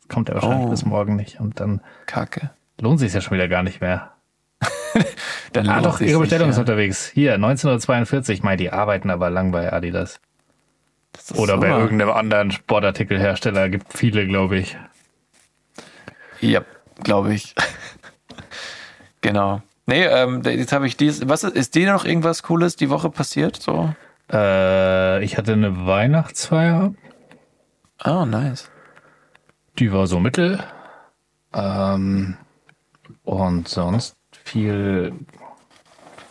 Das kommt er wahrscheinlich Oh. bis morgen nicht und dann Kacke. lohnt sich ja schon wieder gar nicht mehr. <laughs> Dann Ah, doch, ihre nicht, Bestellung ist ja. unterwegs. Hier, 1942. Mei, die arbeiten aber lang bei Adidas. Oder bei super. irgendeinem anderen Sportartikelhersteller. Gibt viele, glaube ich. Ja, glaube ich. <laughs> genau. Nee, ähm, jetzt habe ich dies. Was ist, ist dir noch irgendwas Cooles die Woche passiert? So? Äh, ich hatte eine Weihnachtsfeier. Ah, nice. Die war so mittel. Ähm, und sonst viel,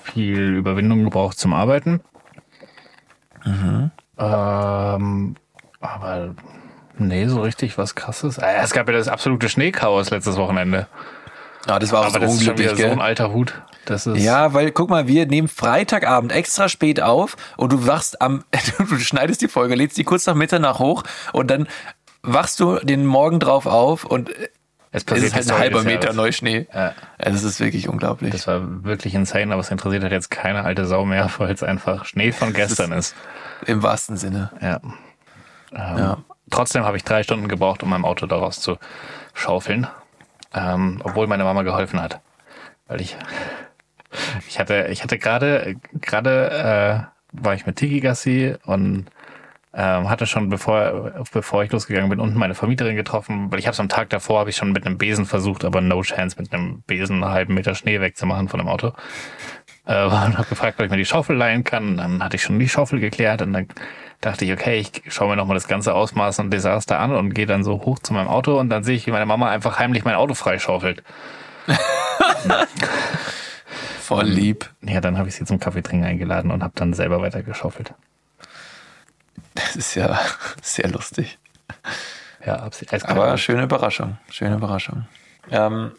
viel Überwindung gebraucht zum Arbeiten. Ähm, aber nee, so richtig was krasses. Ja, Es gab ja das absolute Schneechaos letztes Wochenende. Ah, das war auch Aber so das ist schon unglücklich, so ein alter Hut. Das ist Ja, weil guck mal, wir nehmen Freitagabend extra spät auf und du wachst am, <laughs> du schneidest die Folge, lädst die kurz nach Mitternacht hoch und dann wachst du den Morgen drauf auf und es es passiert ist halt ein halber Meter. Neuschnee. Ja. Es ist wirklich unglaublich. Das war wirklich insane, aber es interessiert halt jetzt keine alte Sau mehr, <laughs> weil es einfach Schnee von gestern ist. Im wahrsten Sinne. Ja. Ähm, Ja. Trotzdem habe ich drei Stunden gebraucht, um mein Auto daraus zu schaufeln, ähm, obwohl meine Mama geholfen hat, weil ich <laughs> ich hatte ich hatte gerade gerade äh, war ich mit Tiki Gassi und ähm, hatte schon bevor bevor ich losgegangen bin unten meine Vermieterin getroffen, weil ich habe es am Tag davor habe ich schon mit einem Besen versucht, aber no chance mit einem Besen einen halben Meter Schnee wegzumachen von dem Auto. Äh, und habe gefragt, ob ich mir die Schaufel leihen kann. Dann hatte ich schon die Schaufel geklärt und dann dachte ich, okay, ich schaue mir nochmal das ganze Ausmaß und Desaster an und gehe dann so hoch zu meinem Auto und dann sehe ich, wie meine Mama einfach heimlich mein Auto freischaufelt. <laughs> Voll lieb. Ja, dann habe ich sie zum Kaffeetrinken eingeladen und habe dann selber weitergeschaufelt. Das ist ja <laughs> sehr lustig. Ja, sie eiskalt Aber schöne Überraschung. Schöne Überraschung. Ähm,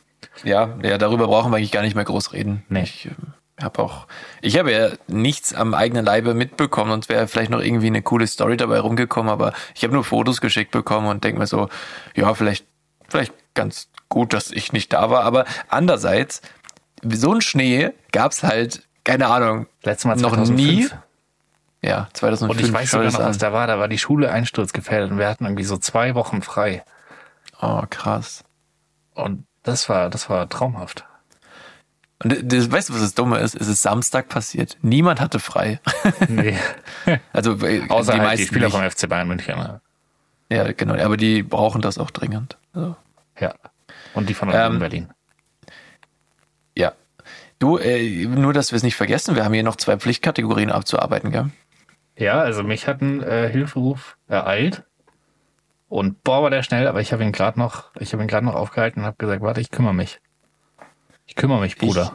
ja, ja, darüber brauchen wir eigentlich gar nicht mehr groß reden. Nee. Ich ähm, habe auch, ich habe ja nichts am eigenen Leibe mitbekommen und wäre vielleicht noch irgendwie eine coole Story dabei rumgekommen, aber ich habe nur Fotos geschickt bekommen und denke mir so, ja, vielleicht, vielleicht ganz gut, dass ich nicht da war. Aber andererseits, so ein Schnee gab's halt, keine Ahnung, Letztes Mal noch 2005. nie. Ja, 2005. Und ich weiß sogar noch, was da war. Da war die Schule einsturzgefährdet und wir hatten irgendwie so zwei Wochen frei. Oh, krass. Und das war, das war traumhaft. Und das, weißt du, was das Dumme ist? Es ist Samstag passiert. Niemand hatte frei. <laughs> Nee. Also Außer die halt meisten die Spieler nicht. vom FC Bayern München. ne? Ja, genau. Aber die brauchen das auch dringend. Also, Ja. Und die von Ähm, Berlin. ja. Du, äh, nur, dass wir es nicht vergessen, wir haben hier noch zwei Pflichtkategorien abzuarbeiten, gell? Ja, also mich hat ein äh, Hilferuf ereilt. Und boah, war der schnell, aber ich habe ihn gerade noch, ich habe ihn gerade noch aufgehalten und habe gesagt, warte, ich kümmere mich. Ich kümmere mich, Bruder.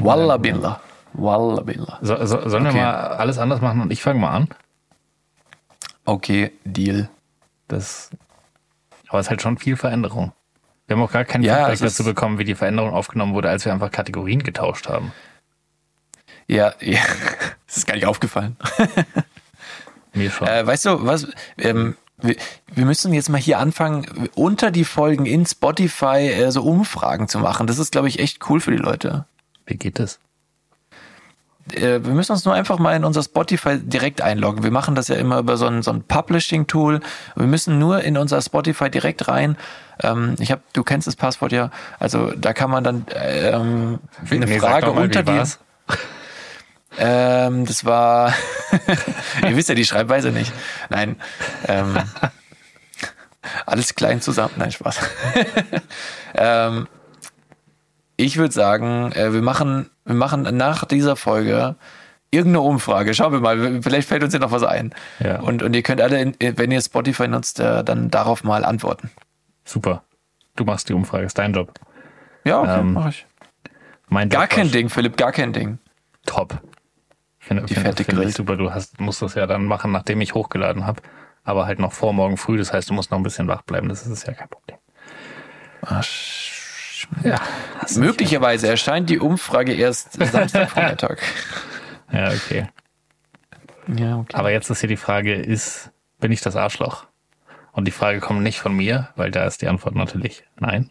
Walla Billah. Walla Billah. So, so, sollen Okay. wir mal alles anders machen und ich fange mal an? Okay, Deal. Das, aber es ist halt schon viel Veränderung. Wir haben auch gar kein Ja, Feedback dazu bekommen, wie die Veränderung aufgenommen wurde, als wir einfach Kategorien getauscht haben. Ja, ja. <laughs> Das ist gar nicht aufgefallen. <laughs> Mir schon. Äh, weißt du, was? Ähm, wir, wir müssen jetzt mal hier anfangen, unter die Folgen in Spotify äh, so Umfragen zu machen. Das ist, glaube ich, echt cool für die Leute. wie geht das? äh, wir müssen uns nur einfach mal in unser Spotify direkt einloggen. Wir machen das ja immer über so ein, so ein Publishing-Tool. Wir müssen nur in unser Spotify direkt rein. Ähm, ich habe, du kennst das Passwort ja. Also da kann man dann ähm, eine Frage unter die. Ähm, das war. <laughs> Ihr wisst ja die Schreibweise nicht. Nein. Ähm, alles klein zusammen. Nein, Spaß. <laughs> ähm, ich würde sagen, äh, wir machen, wir machen nach dieser Folge irgendeine Umfrage. Schauen wir mal, vielleicht fällt uns ja noch was ein. Ja. Und, und ihr könnt alle, in, wenn ihr Spotify nutzt, äh, dann darauf mal antworten. Super. Du machst die Umfrage, ist dein Job. Ja, okay, Ähm, mach ich. Mein Gar Job kein Ding, Philipp, gar kein Ding. Top. Finde, Die finde Grill. ich super. Du hast, musst das ja dann machen, nachdem ich hochgeladen habe. Aber halt noch vor morgen früh. Das heißt, du musst noch ein bisschen wach bleiben. Das ist ja kein Problem. Ah, sch- Ja. Möglicherweise erscheint die Umfrage erst <laughs> Samstagvormittag. Ja, okay. Ja, okay. Aber jetzt ist hier die Frage, ist, bin ich das Arschloch? Und die Frage kommt nicht von mir, weil da ist die Antwort natürlich nein.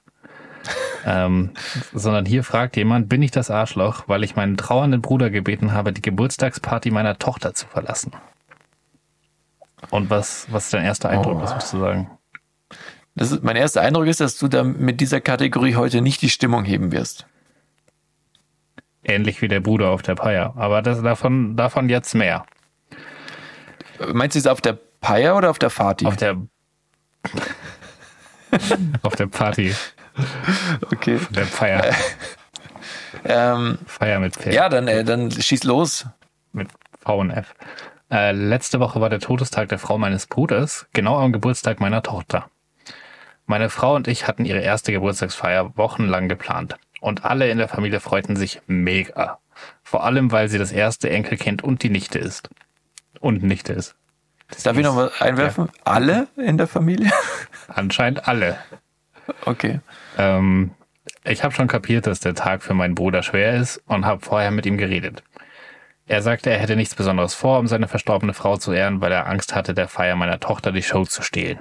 Ähm, sondern hier fragt jemand, bin ich das Arschloch, weil ich meinen trauernden Bruder gebeten habe, die Geburtstagsparty meiner Tochter zu verlassen? Und was, was ist dein erster Eindruck? Oh. Was würdest du sagen? Das ist, mein erster Eindruck ist, dass du da mit dieser Kategorie heute nicht die Stimmung heben wirst. Ähnlich wie der Bruder auf der Paya. Aber das, davon, davon jetzt mehr. Meinst du es auf der Paya oder auf der Fati? Auf der, <laughs> auf der Party, <laughs> okay. der Feier, <laughs> Ähm, Feier mit Pferd. ja, dann, äh, dann schieß los. mit V und F. Äh, letzte Woche war der Todestag der Frau meines Bruders, genau am Geburtstag meiner Tochter. Meine Frau und ich hatten ihre erste Geburtstagsfeier wochenlang geplant. Und alle in der Familie freuten sich mega. Vor allem, weil sie das erste Enkelkind und die Nichte ist. Und Nichte ist. Darf ich noch was einwerfen? Alle in der Familie? Anscheinend alle. Okay. Ähm, ich habe schon kapiert, dass der Tag für meinen Bruder schwer ist und habe vorher mit ihm geredet. Er sagte, er hätte nichts Besonderes vor, um seine verstorbene Frau zu ehren, weil er Angst hatte, der Feier meiner Tochter die Show zu stehlen.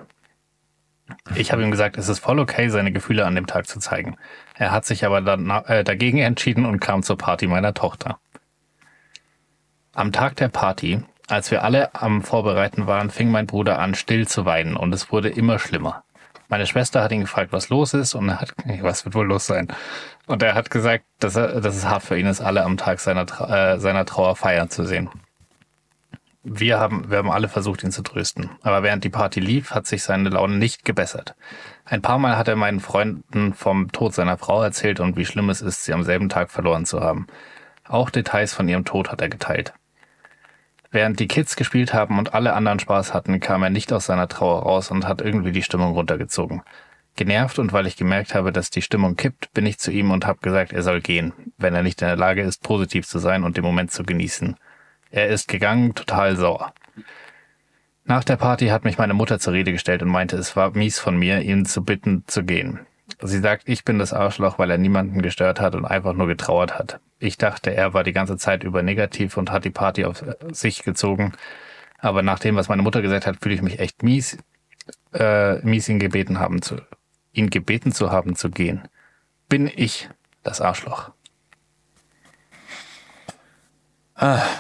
Ich habe ihm gesagt, es ist voll okay, seine Gefühle an dem Tag zu zeigen. Er hat sich aber äh, dagegen entschieden und kam zur Party meiner Tochter. Am Tag der Party, als wir alle am Vorbereiten waren, fing mein Bruder an, still zu weinen und es wurde immer schlimmer. Meine Schwester hat ihn gefragt, was los ist und er hat, was wird wohl los sein? Und er hat gesagt, dass, er, dass es hart für ihn ist, alle am Tag seiner, äh, seiner Trauer feiern zu sehen. Wir haben, wir haben alle versucht, ihn zu trösten. Aber während die Party lief, hat sich seine Laune nicht gebessert. Ein paar Mal hat er meinen Freunden vom Tod seiner Frau erzählt und wie schlimm es ist, sie am selben Tag verloren zu haben. Auch Details von ihrem Tod hat er geteilt. Während die Kids gespielt haben und alle anderen Spaß hatten, kam er nicht aus seiner Trauer raus und hat irgendwie die Stimmung runtergezogen. Genervt und weil ich gemerkt habe, dass die Stimmung kippt, bin ich zu ihm und habe gesagt, er soll gehen, wenn er nicht in der Lage ist, positiv zu sein und den Moment zu genießen. Er ist gegangen, total sauer. Nach der Party hat mich meine Mutter zur Rede gestellt und meinte, es war mies von mir, ihn zu bitten, zu gehen. Sie sagt, ich bin das Arschloch, weil er niemanden gestört hat und einfach nur getrauert hat. Ich dachte, er war die ganze Zeit über negativ und hat die Party auf sich gezogen. Aber nach dem, was meine Mutter gesagt hat, fühle ich mich echt mies, äh, mies ihn gebeten haben zu, ihn gebeten zu haben zu gehen. Bin ich das Arschloch?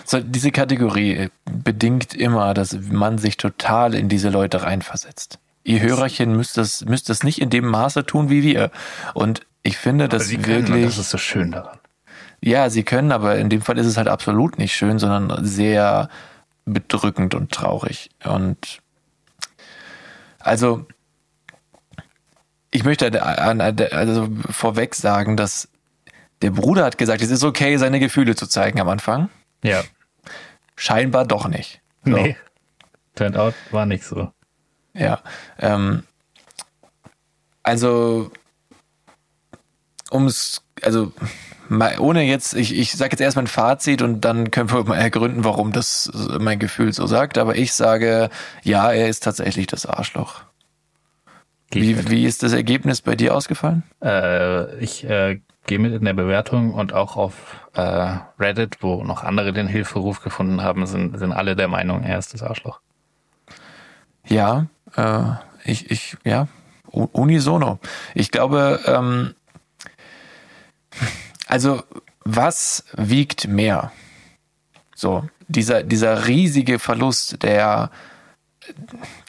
So, diese Kategorie bedingt immer, dass man sich total in diese Leute reinversetzt. Ihr Hörerchen müsst das, müsst das nicht in dem Maße tun wie wir. Und ich finde, dass Sie können, und wirklich. das ist so schön daran. Ja, sie können, aber in dem Fall ist es halt absolut nicht schön, sondern sehr bedrückend und traurig. Und also, ich möchte also vorweg sagen, dass der Bruder hat gesagt, es ist okay, seine Gefühle zu zeigen am Anfang. Ja. Scheinbar doch nicht. So. Nee. Turned out war nicht so. Ja. Ähm, also, ums, also, mal, ohne jetzt, ich, ich sage jetzt erstmal ein Fazit und dann können wir mal ergründen, warum das mein Gefühl so sagt. Aber ich sage, ja, er ist tatsächlich das Arschloch. Wie, mit. wie ist das Ergebnis bei dir ausgefallen? Äh, ich äh, gehe mit in der Bewertung und auch auf äh, Reddit, wo noch andere den Hilferuf gefunden haben, sind, sind alle der Meinung, er ist das Arschloch. Ja, äh, ich, ich, ja, unisono. Ich glaube, ähm, also was wiegt mehr? So, dieser, dieser riesige Verlust, der,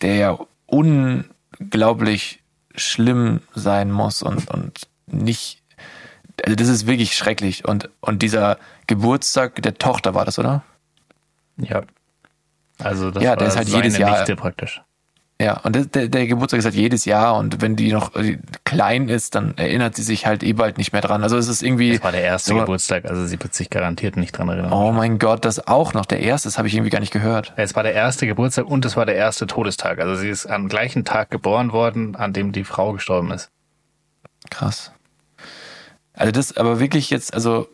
der ja unglaublich schlimm sein muss und, und nicht, also das ist wirklich schrecklich. Und, und dieser Geburtstag der Tochter war das, oder? Ja. Also das Ja, war der ist halt jedes Jahr- praktisch. Ja, und der, der Geburtstag ist halt jedes Jahr und wenn die noch äh, klein ist, dann erinnert sie sich halt eh bald nicht mehr dran. Also es ist irgendwie. Das war der erste so, Geburtstag, also sie wird sich garantiert nicht dran erinnern. Oh mein Gott, das auch noch der erste, das habe ich irgendwie gar nicht gehört. Es war der erste Geburtstag und es war der erste Todestag. Also sie ist am gleichen Tag geboren worden, an dem die Frau gestorben ist. Krass. Also das, aber wirklich jetzt, also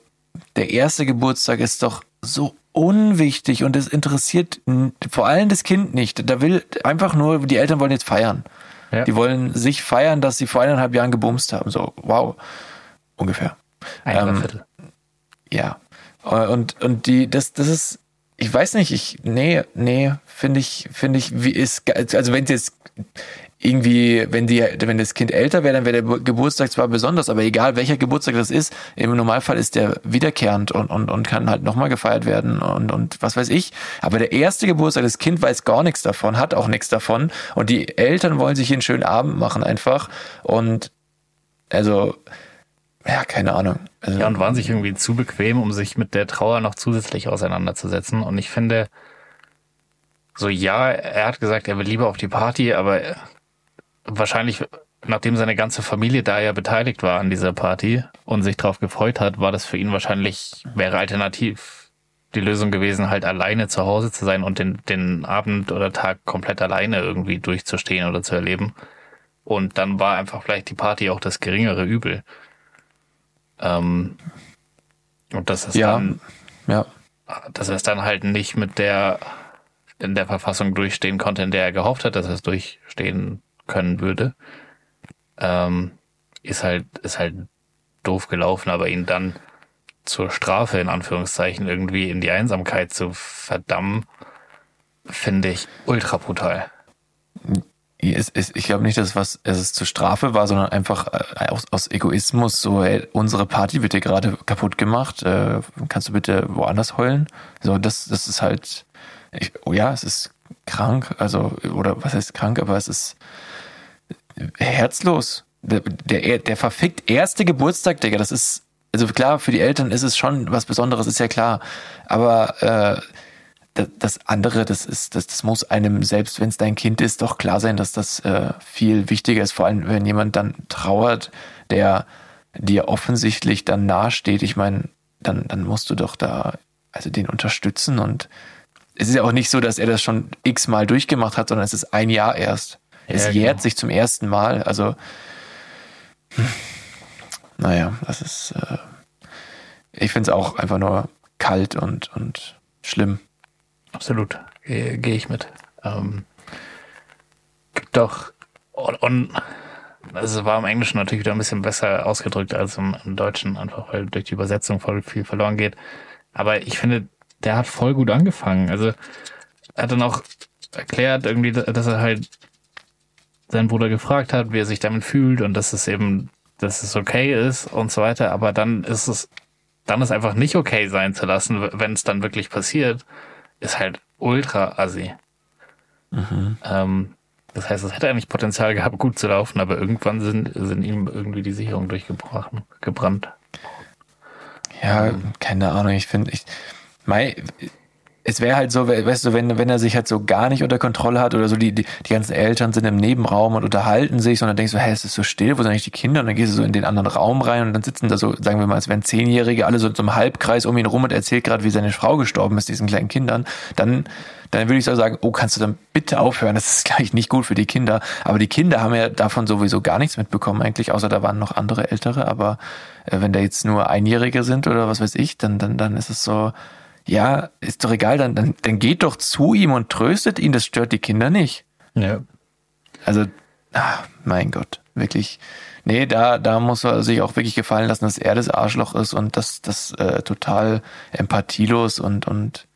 der erste Geburtstag ist doch so unwichtig und es interessiert vor allem das Kind nicht. Da will einfach nur, die Eltern wollen jetzt feiern. Ja. Die wollen sich feiern, dass sie vor eineinhalb Jahren gebumst haben. So, wow. Ungefähr. Ein Ähm, Viertel. Ja. Und, und die, das, das ist, ich weiß nicht, ich, nee, nee, finde ich, finde ich, wie ist, also wenn es jetzt irgendwie, wenn die, wenn das Kind älter wäre, dann wäre der Geburtstag zwar besonders, aber egal welcher Geburtstag das ist, im Normalfall ist der wiederkehrend und, und, und kann halt nochmal gefeiert werden und, und was weiß ich. Aber der erste Geburtstag, das Kind weiß gar nichts davon, hat auch nichts davon und die Eltern wollen sich einen schönen Abend machen einfach und also, ja, keine Ahnung. Also, ja, und waren sich irgendwie zu bequem, um sich mit der Trauer noch zusätzlich auseinanderzusetzen. Und ich finde, so ja, er hat gesagt, er will lieber auf die Party, aber wahrscheinlich, nachdem seine ganze Familie da ja beteiligt war an dieser Party und sich darauf gefreut hat, war das für ihn wahrscheinlich, wäre alternativ die Lösung gewesen, halt alleine zu Hause zu sein und den, den Abend oder Tag komplett alleine irgendwie durchzustehen oder zu erleben. Und dann war einfach vielleicht die Party auch das geringere Übel. Ähm, und das ist ja, dann, ja. dass er es dann halt nicht mit der in der Verfassung durchstehen konnte, in der er gehofft hat, dass er es durchstehen können würde, ähm, ist halt, ist halt doof gelaufen, aber ihn dann zur Strafe in Anführungszeichen irgendwie in die Einsamkeit zu verdammen, finde ich ultra brutal. Ich glaube nicht, dass was es zur Strafe war, sondern einfach äh, aus, aus Egoismus so, ey, unsere Party wird dir gerade kaputt gemacht, äh, kannst du bitte woanders heulen? So, das, das ist halt, ich, oh ja, es ist krank, also, oder was heißt krank, aber es ist, herzlos. Der, der, der verfickt erste Geburtstag, Digga, das ist, also klar, für die Eltern ist es schon was Besonderes, ist ja klar. Aber äh, das, das andere, das ist, das, das muss einem, selbst wenn es dein Kind ist, doch klar sein, dass das äh, viel wichtiger ist. Vor allem, wenn jemand dann trauert, der dir offensichtlich dann nahesteht. Ich meine, dann, dann musst du doch da also den unterstützen und es ist ja auch nicht so, dass er das schon x-mal durchgemacht hat, sondern es ist ein Jahr erst. Es ja, jährt genau. sich zum ersten Mal. Also, naja, das ist, äh, ich finde es auch einfach nur kalt und, und schlimm. Absolut, gehe geh ich mit. Ähm, gibt doch, und, also war im Englischen natürlich wieder ein bisschen besser ausgedrückt als im, im Deutschen, einfach weil durch die Übersetzung voll viel verloren geht. Aber ich finde, der hat voll gut angefangen. Also er hat dann auch erklärt irgendwie, dass er halt seinen Bruder gefragt hat, wie er sich damit fühlt und dass es eben, dass es okay ist und so weiter. Aber dann ist es, dann ist einfach nicht okay sein zu lassen, wenn es dann wirklich passiert, ist halt ultra assi. Mhm. Ähm, das heißt, es hätte eigentlich Potenzial gehabt, gut zu laufen, aber irgendwann sind, sind ihm irgendwie die Sicherungen durchgebrochen, gebrannt. Ja, keine Ahnung. Ich finde, ich, Mai, es wäre halt so, weißt du, wenn, wenn er sich halt so gar nicht unter Kontrolle hat oder so, die, die, die ganzen Eltern sind im Nebenraum und unterhalten sich und dann denkst du, hä, es ist so still, wo sind eigentlich die Kinder? Und dann gehst du so in den anderen Raum rein und dann sitzen da so, sagen wir mal, es wären Zehnjährige, alle so in so einem Halbkreis um ihn rum und erzählt gerade, wie seine Frau gestorben ist, diesen kleinen Kindern. Dann, dann würde ich so sagen, oh, kannst du dann bitte aufhören? Das ist <laughs> gleich nicht gut für die Kinder. Aber die Kinder haben ja davon sowieso gar nichts mitbekommen eigentlich, außer da waren noch andere Ältere. Aber äh, wenn da jetzt nur Einjährige sind oder was weiß ich, dann, dann, dann ist es so, ja, ist doch egal, dann, dann, dann geht doch zu ihm und tröstet ihn, das stört die Kinder nicht. Ja. Also, ach, mein Gott, wirklich. Nee, da, da muss er sich auch wirklich gefallen lassen, dass er das Arschloch ist und dass das äh, total empathielos und, und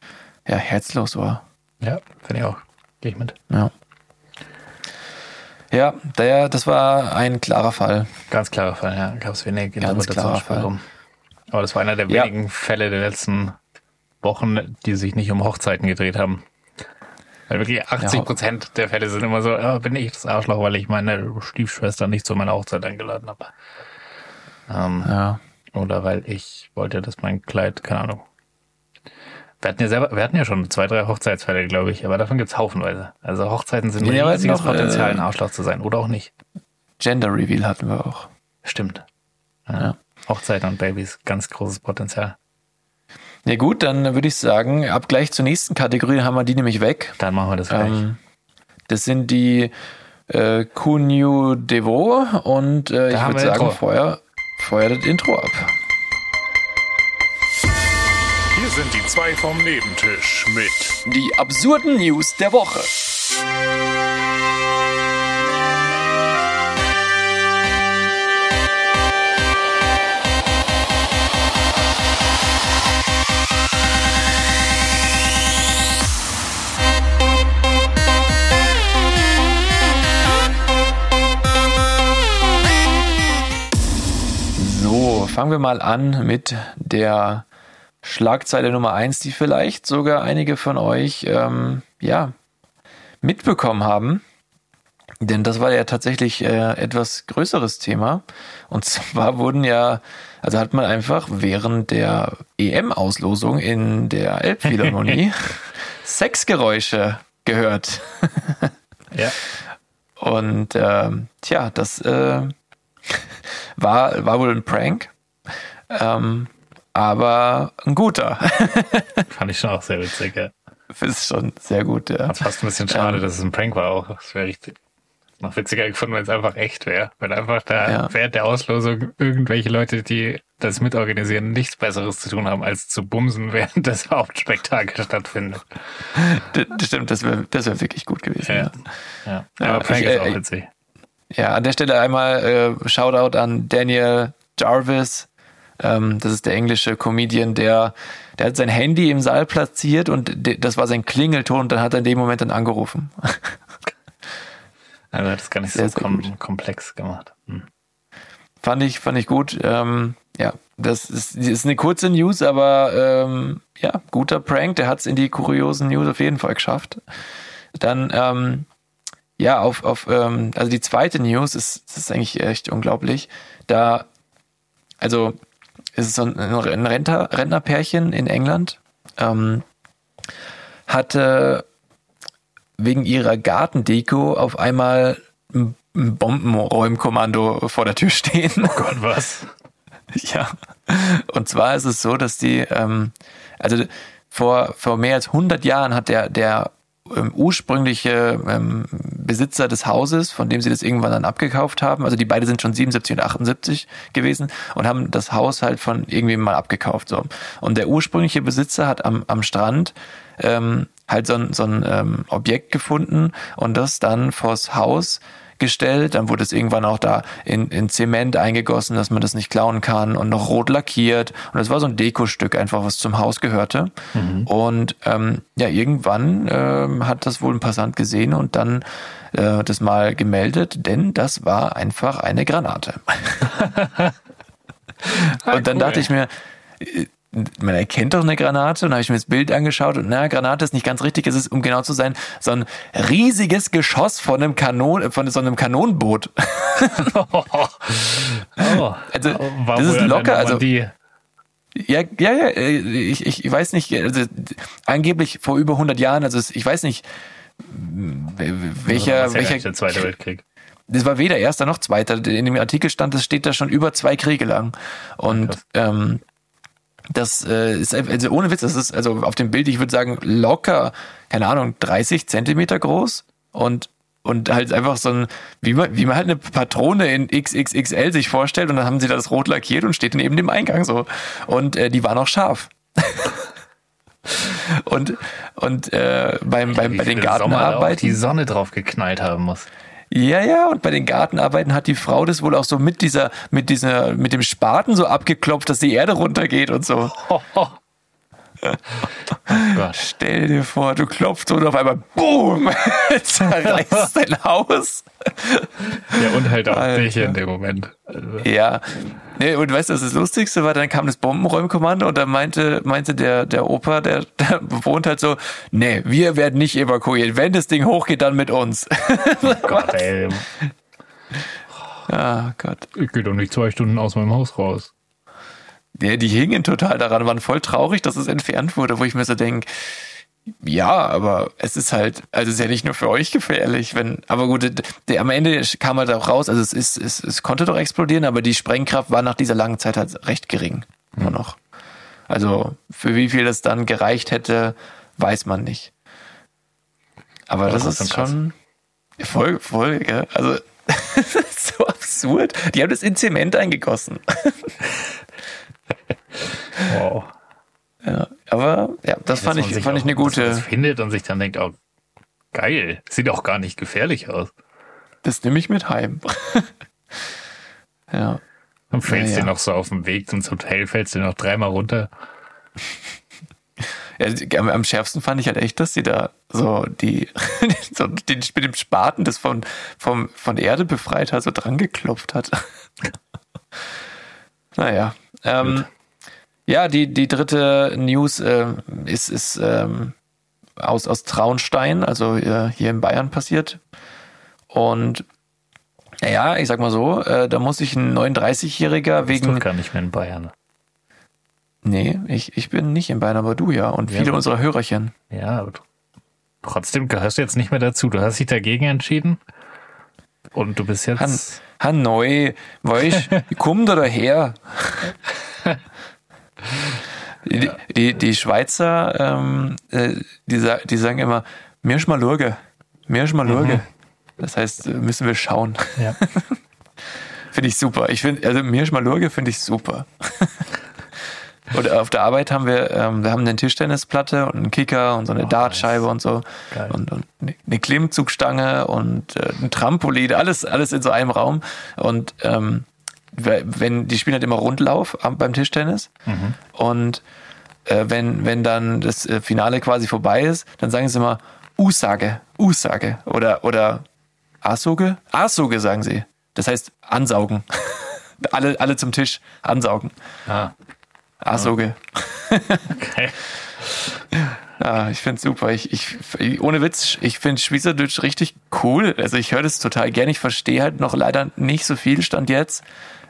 ja, herzlos war. Ja, finde ich auch. Gehe ich mit. Ja. Ja, der, das war ein klarer Fall. Ganz klarer Fall, ja. Gab es wenig Fall. Aber das war einer der wenigen ja. Fälle der letzten Wochen, die sich nicht um Hochzeiten gedreht haben. Weil wirklich 80 Prozent ja. der Fälle sind immer so, ja, bin ich das Arschloch, weil ich meine Stiefschwester nicht zu meiner Hochzeit eingeladen habe. Ähm, ja. Oder weil ich wollte, dass mein Kleid, keine Ahnung. Wir hatten ja selber, wir hatten ja schon zwei, drei Hochzeitsfälle, glaube ich, aber davon gibt's haufenweise. Also Hochzeiten sind ja, ein riesiges noch, Potenzial, ein äh, Arschloch zu sein, oder auch nicht. Gender Reveal hatten wir auch. Stimmt. Ja. ja. Hochzeiten und Babys, ganz großes Potenzial. Ja gut, dann würde ich sagen, ab gleich zur nächsten Kategorie haben wir die nämlich weg. Dann machen wir das gleich. Ähm, das sind die äh, Kunyu Devo und äh, ich würde sagen, feuer, feuer das Intro ab. Hier sind die zwei vom Nebentisch mit die absurden News der Woche. Fangen wir mal an mit der Schlagzeile Nummer eins, die vielleicht sogar einige von euch ähm, ja, mitbekommen haben. Denn das war ja tatsächlich äh, etwas größeres Thema. Und zwar wurden ja, also hat man einfach während der EM-Auslosung in der Elbphilharmonie <laughs> Sexgeräusche gehört. Ja. Und ähm, tja, das äh, <laughs> war, war wohl ein Prank. Ähm, aber ein guter. <laughs> Fand ich schon auch sehr witzig, ja. Das ist schon sehr gut, ja. Fast ein bisschen schade, Ähm. dass es ein Prank war auch. Das wäre richtig noch witziger gefunden, wenn es einfach echt wäre. Wenn einfach da Ja. während der Auslosung irgendwelche Leute, die das mitorganisieren, nichts Besseres zu tun haben, als zu bumsen, <laughs> während das Hauptspektakel stattfindet. Das stimmt, das wäre das wär wirklich gut gewesen. Ja. Ja. Ja, Aber Prank ich, ist äh, auch witzig. Ja, an der Stelle einmal äh, Shoutout an Daniel Jarvis. Ähm, das ist der englische Comedian, der, der hat sein Handy im Saal platziert und de, das war sein Klingelton und dann hat er in dem Moment dann angerufen. <laughs> Also hat es gar nicht Sehr, so kom komplex gemacht. Hm. fand ich, fand ich gut. Ähm, ja, das ist, das ist eine kurze News, aber ähm, ja, guter Prank. Der hat es in die kuriosen News auf jeden Fall geschafft. Dann, ähm, ja, auf, auf ähm, also die zweite News ist, das ist eigentlich echt unglaublich. Da, also, es ist so ein, ein Rentner, Rentnerpärchen in England, ähm, hatte wegen ihrer Gartendeko auf einmal ein Bombenräumkommando vor der Tür stehen. Gott, was? <laughs> Ja. Und zwar ist es so, dass die, ähm, also vor, vor mehr als 100 Jahren hat der, der ähm, ursprüngliche ähm, Besitzer des Hauses, von dem sie das irgendwann dann abgekauft haben, also die beide sind schon 77 und 78 gewesen und haben das Haus halt von irgendwem mal abgekauft. So. Und der ursprüngliche Besitzer hat am, am Strand ähm, halt so ein, so ein ähm, Objekt gefunden und das dann vors Haus gestellt. Dann wurde es irgendwann auch da in, in Zement eingegossen, dass man das nicht klauen kann und noch rot lackiert. Und das war so ein Dekostück einfach, was zum Haus gehörte. Und ähm, ja, irgendwann ähm, hat das wohl ein Passant gesehen und dann äh, das mal gemeldet, denn das war einfach eine Granate. <laughs> und dann cool. dachte ich mir, äh, man erkennt doch eine Granate und habe ich mir das Bild angeschaut und na, Granate ist nicht ganz richtig, es ist, um genau zu sein, so ein riesiges Geschoss von einem Kanon, von so einem Kanonenboot. <laughs> Oh, <laughs> Also, war das ist locker, also-. Ja, ja, ja, ich, ich, ich weiß nicht, also angeblich vor über 100 Jahren, also ich weiß nicht, welcher, gar welcher, der Zweite Weltkrieg. das war weder erster noch zweiter. In dem Artikel stand, das steht da schon über zwei Kriege lang. Und ähm, das äh, ist also ohne Witz, das ist also auf dem Bild, ich würde sagen, locker, keine Ahnung, 30 Zentimeter groß und und halt einfach so ein, wie man, wie man halt eine Patrone in XXXL sich vorstellt und dann haben sie das rot lackiert und steht neben dem Eingang so. Und äh, die war noch scharf. <laughs> und und äh, beim, beim, Wie bei den Gartenarbeiten. die Sonne drauf geknallt haben muss. Ja, ja, und bei den Gartenarbeiten hat die Frau das wohl auch so mit dieser, mit dieser, mit dem Spaten so abgeklopft, dass die Erde runtergeht und so. Ho, <laughs> ho. Gott. Stell dir vor, du klopfst und auf einmal BOOM! <laughs> zerreißt dein Haus. Ja, und halt auch Alter. dich in dem Moment. Also, Ja. Nee, und weißt du, was das Lustigste war? Dann kam das Bombenräumkommando und dann meinte, meinte der, der Opa, der, der wohnt halt so, nee, wir werden nicht evakuiert. Wenn das Ding hochgeht, dann mit uns. <laughs> Gott, ey, Ah, Gott. ich gehe doch nicht zwei Stunden aus meinem Haus raus. Ja, die hingen total daran, waren voll traurig, dass es entfernt wurde, wo ich mir so denke, ja, aber es ist halt, also es ist ja nicht nur für euch gefährlich, wenn, aber gut, der, am Ende kam halt auch raus, also es ist, es, es konnte doch explodieren, aber die Sprengkraft war nach dieser langen Zeit halt recht gering, nur noch. Also für wie viel das dann gereicht hätte, weiß man nicht. Aber das trotzdem ist krass. schon voll, voll, gell? also <laughs> so absurd. Die haben das in Zement eingegossen. <laughs> <laughs> Wow. Ja, aber ja, das fand Dass man ich, fand ich auch- eine dass man gute. Das findet und sich dann denkt, oh, geil. Sieht auch gar nicht gefährlich aus. Das nehme ich mit heim. <laughs> ja. Dann fällst Ja, du ja. noch so auf dem Weg zum Hotel, fällst du noch dreimal runter. <laughs> ja am schärfsten fand ich halt echt, dass sie da so die so den, mit dem Spaten das von, vom, von Erde befreit hat, so dran geklopft hat. naja, Ähm, ja, die, die dritte News äh, ist, ist ähm, aus, aus Traunstein, also äh, hier in Bayern passiert. Und naja, ich sag mal so, äh, da muss sich ein 39-Jähriger Bist wegen. doch gar nicht mehr in Bayern. Nee, ich, ich bin nicht in Bayern, aber du ja. Und viele Ja. unserer Hörerchen. Ja, aber du, trotzdem gehörst du jetzt nicht mehr dazu. Du hast dich dagegen entschieden. Und du bist jetzt. Han Hanoi, weißt <laughs> du, komm da daher. Die, die, die Schweizer, ähm, äh, die, die sagen immer, mir ist mal schauen, mir ist mal schauen. Das heißt, äh, müssen wir schauen. ja. <laughs> Finde ich super. Ich finde, also mir ist mal schauen, finde ich super. Und auf der Arbeit haben wir, ähm, wir haben eine Tischtennisplatte und einen Kicker und so eine Oh, Dartscheibe nice. und so. Geil. Und, und eine- Klimmzugstange und äh, ein Trampolin, alles, alles in so einem Raum. Und ähm, we- wenn, die spielen halt immer Rundlauf beim Tischtennis. Mhm. Und äh, wenn, wenn dann das äh, Finale quasi vorbei ist, dann sagen sie immer Usage, Usage oder, oder Asoge? Asoge sagen sie. Das heißt ansaugen. <laughs> alle, alle zum Tisch ansaugen. Ah, Asoge. okay. Ja, ich find's super. Ich, ich, ohne Witz, ich finde Schweizerdeutsch richtig cool. Also ich höre das total gerne. Ich verstehe halt noch leider nicht so viel Stand jetzt.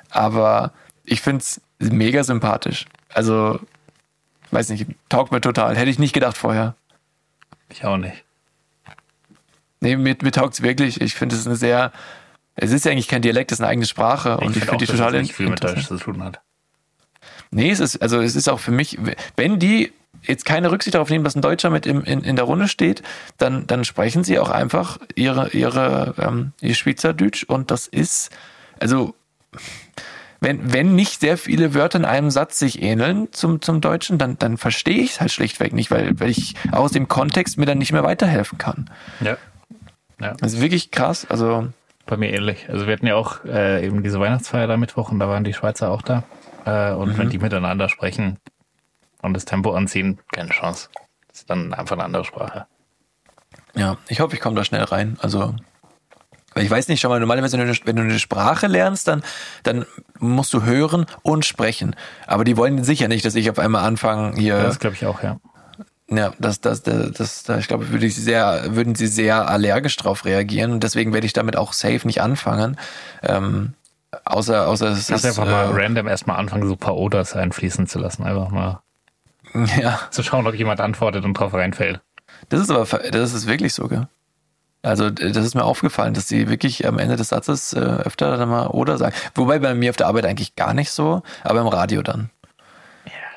Aber ich find's mega sympathisch. Also, weiß nicht, taugt mir total. Hätte ich nicht gedacht vorher. Ich auch nicht. Nee, mir, mir taugt's wirklich. Ich finde es eine sehr, es ist ja eigentlich kein Dialekt, es ist eine eigene Sprache. und ich find finde die auch, dass total es nicht viel mit. Deutsch zu tun hat. Nee, es ist, also es ist auch für mich, wenn die jetzt keine Rücksicht darauf nehmen, dass ein Deutscher mit im, in, in der Runde steht, dann, dann sprechen sie auch einfach ihre, ihre, ähm, ihr Schweizerdeutsch und das ist, also, wenn, wenn nicht sehr viele Wörter in einem Satz sich ähneln zum, zum Deutschen, dann, dann verstehe ich es halt schlichtweg nicht, weil, weil ich aus dem Kontext mir dann nicht mehr weiterhelfen kann. Ja. Ja, Das ist wirklich krass, also, bei mir ähnlich. Also wir hatten ja auch äh, eben diese Weihnachtsfeier da Mittwoch und da waren die Schweizer auch da. Äh, und Mhm. wenn die miteinander sprechen und das Tempo anziehen, keine Chance. Das ist dann einfach eine andere Sprache. Ja, ich hoffe, ich komme da schnell rein. Also, weil ich weiß nicht, schon mal, normalerweise, wenn du, wenn du eine Sprache lernst, dann, dann musst du hören und sprechen. Aber die wollen sicher nicht, dass ich auf einmal anfange, hier, Das glaube ich auch, ja. ja, das, das, das, das, das ich glaube, würde ich sehr, würden sie sehr allergisch drauf reagieren. Und deswegen werde ich damit auch safe nicht anfangen. Ähm, außer, außer es Lass ist, einfach mal äh, random erstmal anfangen, so ein paar Oders einfließen zu lassen. Einfach mal <laughs> ja, zu schauen, ob jemand antwortet und drauf reinfällt. Das ist aber, das ist wirklich so, gell? Also, d- das ist mir aufgefallen, dass die wirklich am Ende des Satzes äh, öfter dann mal oder sagen. Wobei bei mir auf der Arbeit eigentlich gar nicht so, aber im Radio dann.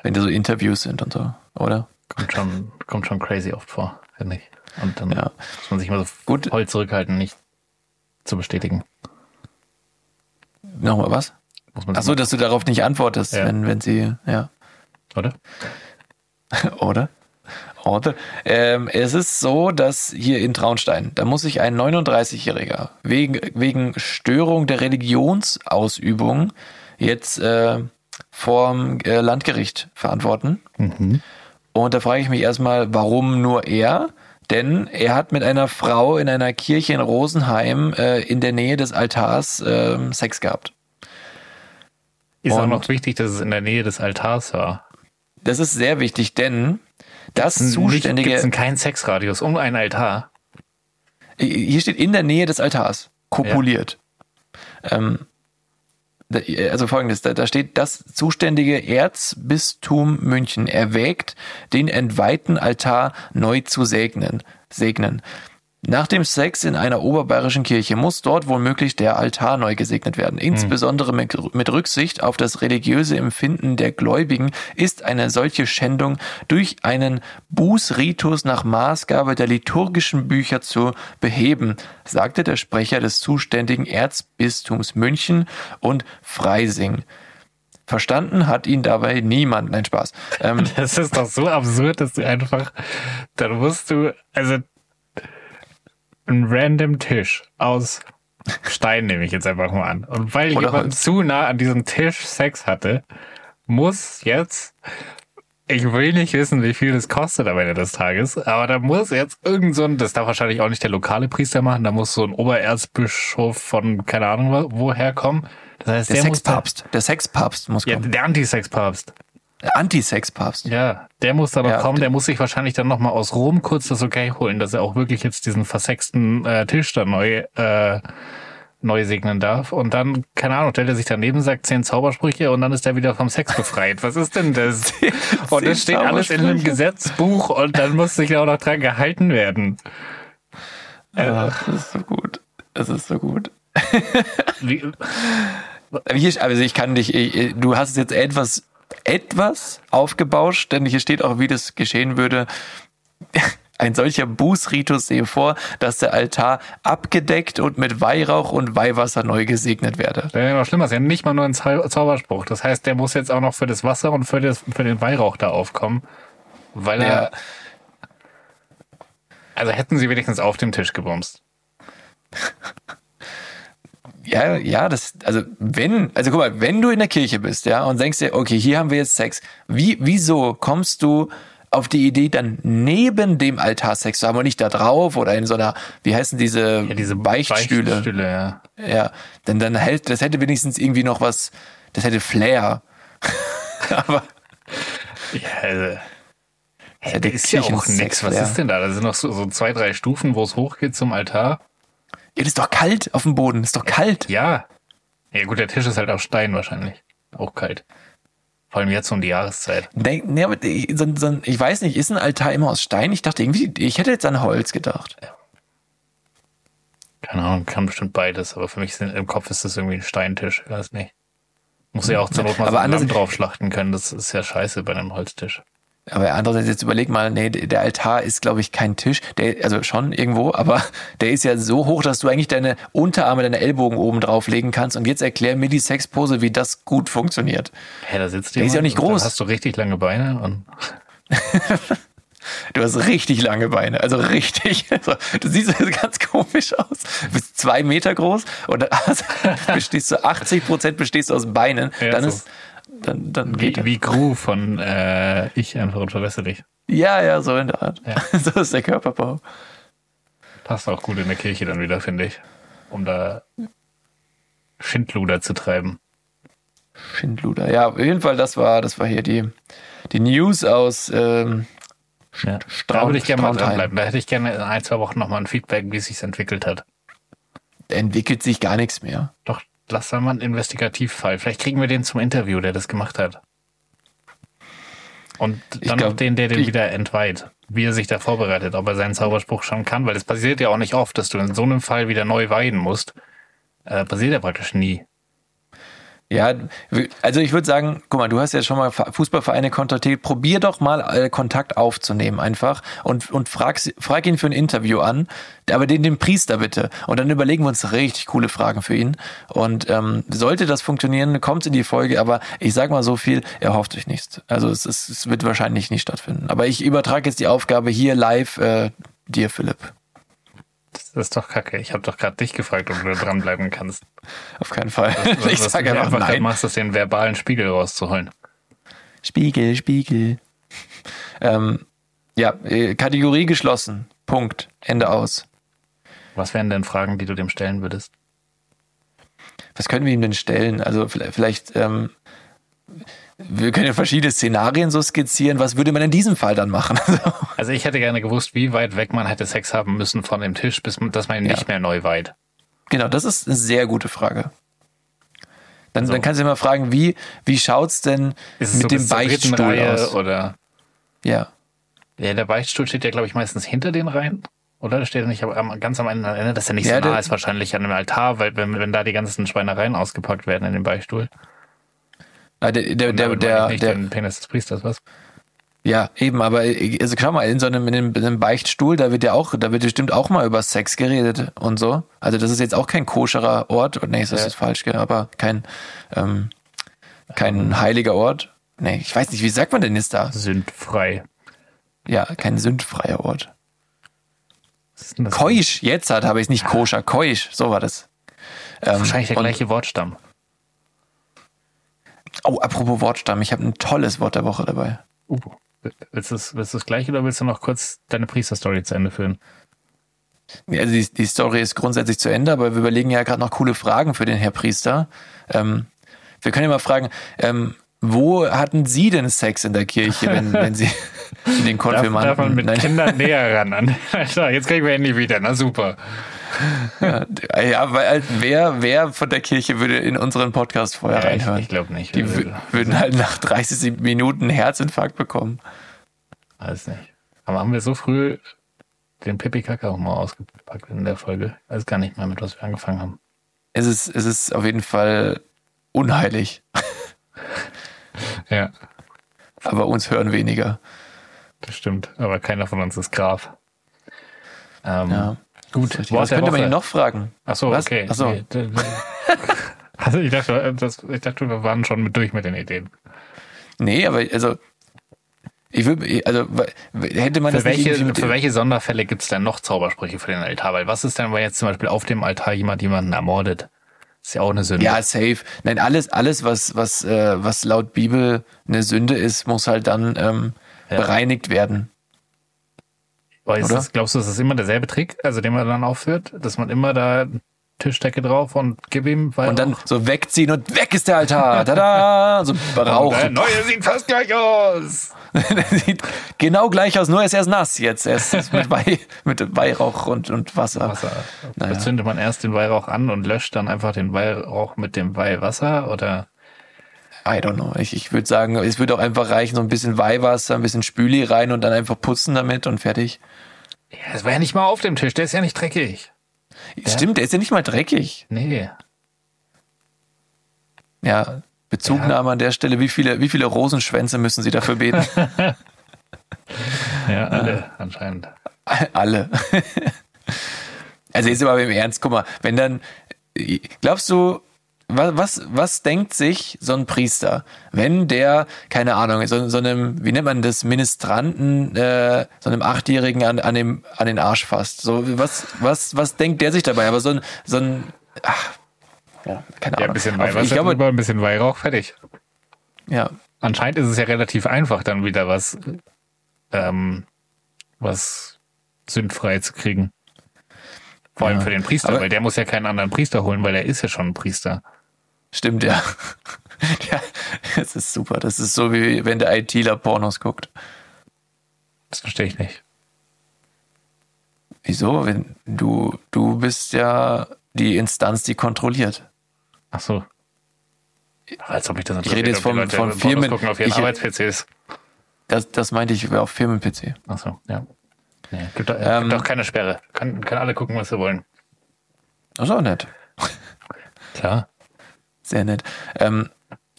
Wenn da so Interviews sind und so, oder? Kommt schon, kommt schon crazy oft vor, finde ich. Und dann Ja. muss man sich mal so Gut. voll zurückhalten, nicht zu bestätigen. Nochmal was? Muss man Ach so, dass du darauf nicht antwortest, Ja. wenn, wenn sie, ja. oder? <laughs> Oder? Oder? Ähm, es ist so, dass hier in Traunstein, da muss sich ein 39-Jähriger wegen, wegen Störung der Religionsausübung jetzt äh, vorm äh, Landgericht verantworten. Und da frage ich mich erstmal, warum nur er? Denn er hat mit einer Frau in einer Kirche in Rosenheim äh, in der Nähe des Altars ähm, Sex gehabt. Ist auch Und- noch wichtig, dass es in der Nähe des Altars war. Das ist sehr wichtig, denn das Gibt zuständige es keinen Sexradius um ein Altar? Hier steht in der Nähe des Altars, kopuliert. Ähm, da- also folgendes, da, da steht, das zuständige Erzbistum München erwägt, den entweihten Altar neu zu segnen. segnen. Nach dem Sex in einer oberbayerischen Kirche muss dort womöglich der Altar neu gesegnet werden. Insbesondere mit, mit Rücksicht auf das religiöse Empfinden der Gläubigen ist eine solche Schändung durch einen Bußritus nach Maßgabe der liturgischen Bücher zu beheben, sagte der Sprecher des zuständigen Erzbistums München und Freising. Verstanden hat ihn dabei niemand. Nein, Spaß. Ähm, <laughs> Das ist doch so absurd, dass du einfach, dann musst du, also ein random Tisch aus Stein nehme ich jetzt einfach mal an. Und weil Oder jemand Holz. zu nah an diesem Tisch Sex hatte, muss jetzt, ich will nicht wissen, wie viel das kostet am Ende des Tages, aber da muss jetzt irgend so ein, das darf wahrscheinlich auch nicht der lokale Priester machen, da muss so ein Obererzbischof von keine Ahnung wo- woher kommen, Das heißt, Der der Sexpapst. Der Sexpapst muss ja, kommen. der Antisexpapst. Der Anti-Sexpapst. Ja, der muss da noch Ja, kommen. Der muss sich wahrscheinlich dann nochmal aus Rom kurz das Okay holen, dass er auch wirklich jetzt diesen versexten äh, Tisch da neu, äh, neu segnen darf. Und dann, keine Ahnung, stellt er sich daneben, sagt zehn Zaubersprüche und dann ist er wieder vom Sex befreit. Was ist denn das? <laughs> Und das steht alles in einem. Gesetzbuch und dann muss sich auch noch dran gehalten werden. Ach, das ist so gut. Das ist so gut. Wie, also ich kann dich, ich- du hast es jetzt etwas, etwas aufgebauscht, denn hier steht auch, wie das geschehen würde. <laughs> Ein solcher Bußritus sehe vor, dass der Altar abgedeckt und mit Weihrauch und Weihwasser neu gesegnet werde. Das ist ja noch schlimmer, ist ja nicht mal nur ein Zau Zauberspruch. Das heißt, der muss jetzt auch noch für das Wasser und für, das, für den Weihrauch da aufkommen. Weil er. Ja. Also hätten sie wenigstens auf dem Tisch gebumst. <laughs> Ja, ja, das, also wenn, also guck mal, wenn du in der Kirche bist, ja, und denkst dir, okay, hier haben wir jetzt Sex, wie, wieso kommst du auf die Idee, dann neben dem Altar Sex zu haben und nicht da drauf oder in so einer, wie heißen diese, Ja, diese Beichtstühle? Beichtstühle ja. Ja, denn dann hält, das hätte wenigstens irgendwie noch was, das hätte Flair. <laughs> Aber Ja, also, das da hätte ist ja auch nix. Was ist denn da? Da sind noch so, so zwei, drei Stufen, wo es hochgeht zum Altar. Ja, das ist doch kalt auf dem Boden, das ist doch kalt. Ja. Ja gut, der Tisch ist halt aus Stein wahrscheinlich. Auch kalt. Vor allem jetzt um die Jahreszeit. Denk, nee, aber ich- so, so, ich weiß nicht, ist ein Altar immer aus Stein? Ich dachte irgendwie, ich hätte jetzt an Holz gedacht. Keine Ahnung, kann bestimmt beides, aber für mich sind, im Kopf ist das irgendwie ein Steintisch. Ich weiß nicht. Muss ja auch zur Not mal Aber so ein anders- Lamm drauf schlachten können. Das ist ja scheiße bei einem Holztisch. Aber andererseits jetzt überleg mal, nee, der Altar ist, glaube ich, kein Tisch. Der, also schon irgendwo, <laughs> aber der ist ja so hoch, dass du eigentlich deine Unterarme, deine Ellbogen oben drauflegen kannst. Und jetzt erklär mir die Sexpose, wie das gut funktioniert. Hä, da sitzt Der ist ja jemand nicht groß. Hast du richtig lange Beine und <laughs> Du hast richtig lange Beine, also richtig. <laughs> Du siehst ganz komisch aus. Du bist zwei Meter groß und bestehst du 80 Prozent bestehst du aus Beinen. Ja, dann so. ist, dann, dann wie, geht das. wie Gru von äh, Ich einfach und verwässer dich. Ja, ja, so in der Art. Ja. <laughs> So ist der Körperbau. Passt auch gut in der Kirche dann wieder, finde ich. Um da Schindluder zu treiben. Schindluder. Ja, auf jeden Fall, das war, das war hier die, die News aus ähm, Ja. Da Straun- würde ich gerne mal dranbleiben. Da hätte ich gerne in ein, zwei Wochen nochmal ein Feedback, wie es sich entwickelt hat. Da entwickelt sich gar nichts mehr. Doch, lass da mal einen Investigativfall. Vielleicht kriegen wir den zum Interview, der das gemacht hat. Und dann glaub, noch den, der den wieder entweiht. Wie er sich da vorbereitet, ob er seinen Zauberspruch schon kann, weil es passiert ja auch nicht oft, dass du in so einem Fall wieder neu weiden musst. Äh, passiert ja praktisch nie. Ja, also ich würde sagen, guck mal, du hast ja schon mal Fußballvereine kontaktiert. Probier doch mal äh, Kontakt aufzunehmen einfach und, und frag, frag ihn für ein Interview an, aber den, den Priester bitte. Und dann überlegen wir uns richtig coole Fragen für ihn. Und ähm, sollte das funktionieren, kommt in die Folge, aber ich sag mal so viel, er hofft sich nichts. Also es, ist, es wird wahrscheinlich nicht stattfinden. Aber ich übertrage jetzt die Aufgabe hier live äh, dir, Philipp. Das ist doch kacke. Ich habe doch gerade dich gefragt, ob du da dranbleiben kannst. Auf keinen Fall. Was, ich was sage du einfach grad nein. machst, ist den verbalen Spiegel rauszuholen. Spiegel, Spiegel. Ähm, ja, äh, Kategorie geschlossen. Punkt. Ende aus. Was wären denn Fragen, die du dem stellen würdest? Was können wir ihm denn stellen? Also vielleicht, vielleicht ähm, wir können ja verschiedene Szenarien so skizzieren. Was würde man in diesem Fall dann machen? <laughs> Also ich hätte gerne gewusst, wie weit weg man hätte Sex haben müssen von dem Tisch, bis man, dass man ihn Ja. nicht mehr neu weiht. genau, das ist eine sehr gute Frage. Dann, Also- dann kannst du immer fragen, wie, wie schaut's denn es mit so dem Beichtstuhl aus? oder? Ja. Ja, der Beichtstuhl steht ja, glaube ich, meistens hinter den Reihen. Oder? Der steht ja nicht am- ganz am Ende, dass er nicht Ja, so nah ist wahrscheinlich an dem Altar, weil wenn, wenn da die ganzen Schweinereien ausgepackt werden in dem Beichtstuhl. Ah, Der, der, Und der, der, nicht der, den Penis des Priesters, was? Ja, eben, aber also schau mal, in so einem, in einem, in einem Beichtstuhl, da wird ja auch, da wird bestimmt auch mal über Sex geredet und so. Also das ist jetzt auch kein koscherer Ort. Nee, das Ja. ist falsch, aber kein, ähm, kein heiliger Ort. Nee, ich weiß nicht, wie sagt man denn jetzt da? Sündfrei. Ja, kein sündfreier Ort. Keusch, jetzt hat habe ich es nicht koscher, keusch, so war das. Ähm, Wahrscheinlich der und- gleiche Wortstamm. Oh, apropos Wortstamm, ich habe ein tolles Wort der Woche dabei. Uh. Willst du es willst gleich oder willst du noch kurz deine Priesterstory zu Ende führen? Also die, die Story ist grundsätzlich zu Ende, aber wir überlegen ja gerade noch coole Fragen für den Herr Priester. Ähm, wir können ja mal fragen, ähm, wo hatten Sie denn Sex in der Kirche, wenn, <laughs> wenn Sie den Darf, Konfirmanden... darf man mit Nein. Kindern näher ran? An. <laughs> Alter, jetzt kriegen wir endlich wieder. Na super. Ja, weil halt, wer, wer von der Kirche würde in unseren Podcast vorher Ja, ich reinhören? ich glaube nicht. Die wü- würden halt nach 30 Minuten einen Herzinfarkt bekommen. Weiß nicht. Aber haben wir so früh den Pipi Kaka auch mal ausgepackt in der Folge? Ich weiß gar nicht mehr, mit was wir angefangen haben. Es ist, es ist auf jeden Fall unheilig, <laughs> Ja, aber uns hören weniger. das stimmt. Aber keiner von uns ist Graf. Ähm, Ja. Gut, Was Wort könnte man ihn noch fragen? Ach so, Was? okay. Ach so. Nee, d- d- <laughs> Also ich dachte, das, ich dachte, wir waren schon mit durch mit den Ideen. Nee, aber also ich will, also hätte man Für das nicht welche, mit- für welche Sonderfälle gibt es denn noch Zaubersprüche für den Altar? Weil was ist denn, wenn jetzt zum Beispiel auf dem Altar jemand jemanden ermordet? ist ja auch eine Sünde. Ja, safe. Nein, alles, alles, was, was, äh, was laut Bibel eine Sünde ist, muss halt dann ähm, Ja. bereinigt werden. Aber ist das, glaubst du, ist das immer derselbe Trick, also den man dann aufführt, dass man immer da Tischdecke drauf und gib ihm weil Und dann so wegziehen und weg ist der Altar. <laughs> Tada! So Rauch. der neue sieht fast gleich aus. <laughs> Der sieht genau gleich aus, nur ist er ist nass jetzt. Er ist <laughs> mit, Weih, mit Weihrauch und, und Wasser. Wasser. Naja. Zündet man erst den Weihrauch an und löscht dann einfach den Weihrauch mit dem Weihwasser oder I don't know. Ich, ich würde sagen, es würde auch einfach reichen, so ein bisschen Weihwasser, ein bisschen Spüli rein und dann einfach putzen damit und fertig. ja, das war ja nicht mal auf dem Tisch, der ist ja nicht dreckig. Stimmt, der ist ja nicht mal dreckig. Nee. Ja, Bezugnahme an der Stelle. Wie viele, wie viele Rosenschwänze müssen Sie dafür beten? <laughs> Ja, alle anscheinend. Alle. also jetzt aber im Ernst, guck mal, wenn dann, glaubst du, was, was, was denkt sich so ein Priester, wenn der, keine Ahnung, so, so einem, wie nennt man das, Ministranten, äh, so einem Achtjährigen an, an, dem, an den Arsch fasst? So, was, was, was denkt der sich dabei? Aber so ein, so ein, ach, ja, keine Ja, Ahnung. ein bisschen Weihwasser ich glaube, drüber, ein bisschen Weihrauch, fertig. ja, Anscheinend ist es ja relativ einfach, dann wieder was, ähm, was sündfrei zu kriegen. Vor allem Ja. für den Priester, Aber- weil der muss ja keinen anderen Priester holen, weil er ist ja schon ein Priester. Stimmt, ja. <laughs> ja. Das ist super. Das ist so, wie wenn der ITler Pornos guckt. Das verstehe ich nicht. Wieso? Wenn du, du bist ja die Instanz, die kontrolliert. Ach so. Als ob ich das rede jetzt von- von Firmen. gucken auf ihren Ich- Arbeits-PCs. Das, das meinte ich auf Firmen-PC. Ach so, ja. Nee, gibt, doch, Ähm, gibt keine Sperre. Kann, können alle gucken, was sie wollen. Das ist auch nett. Klar. Sehr nett. Ähm,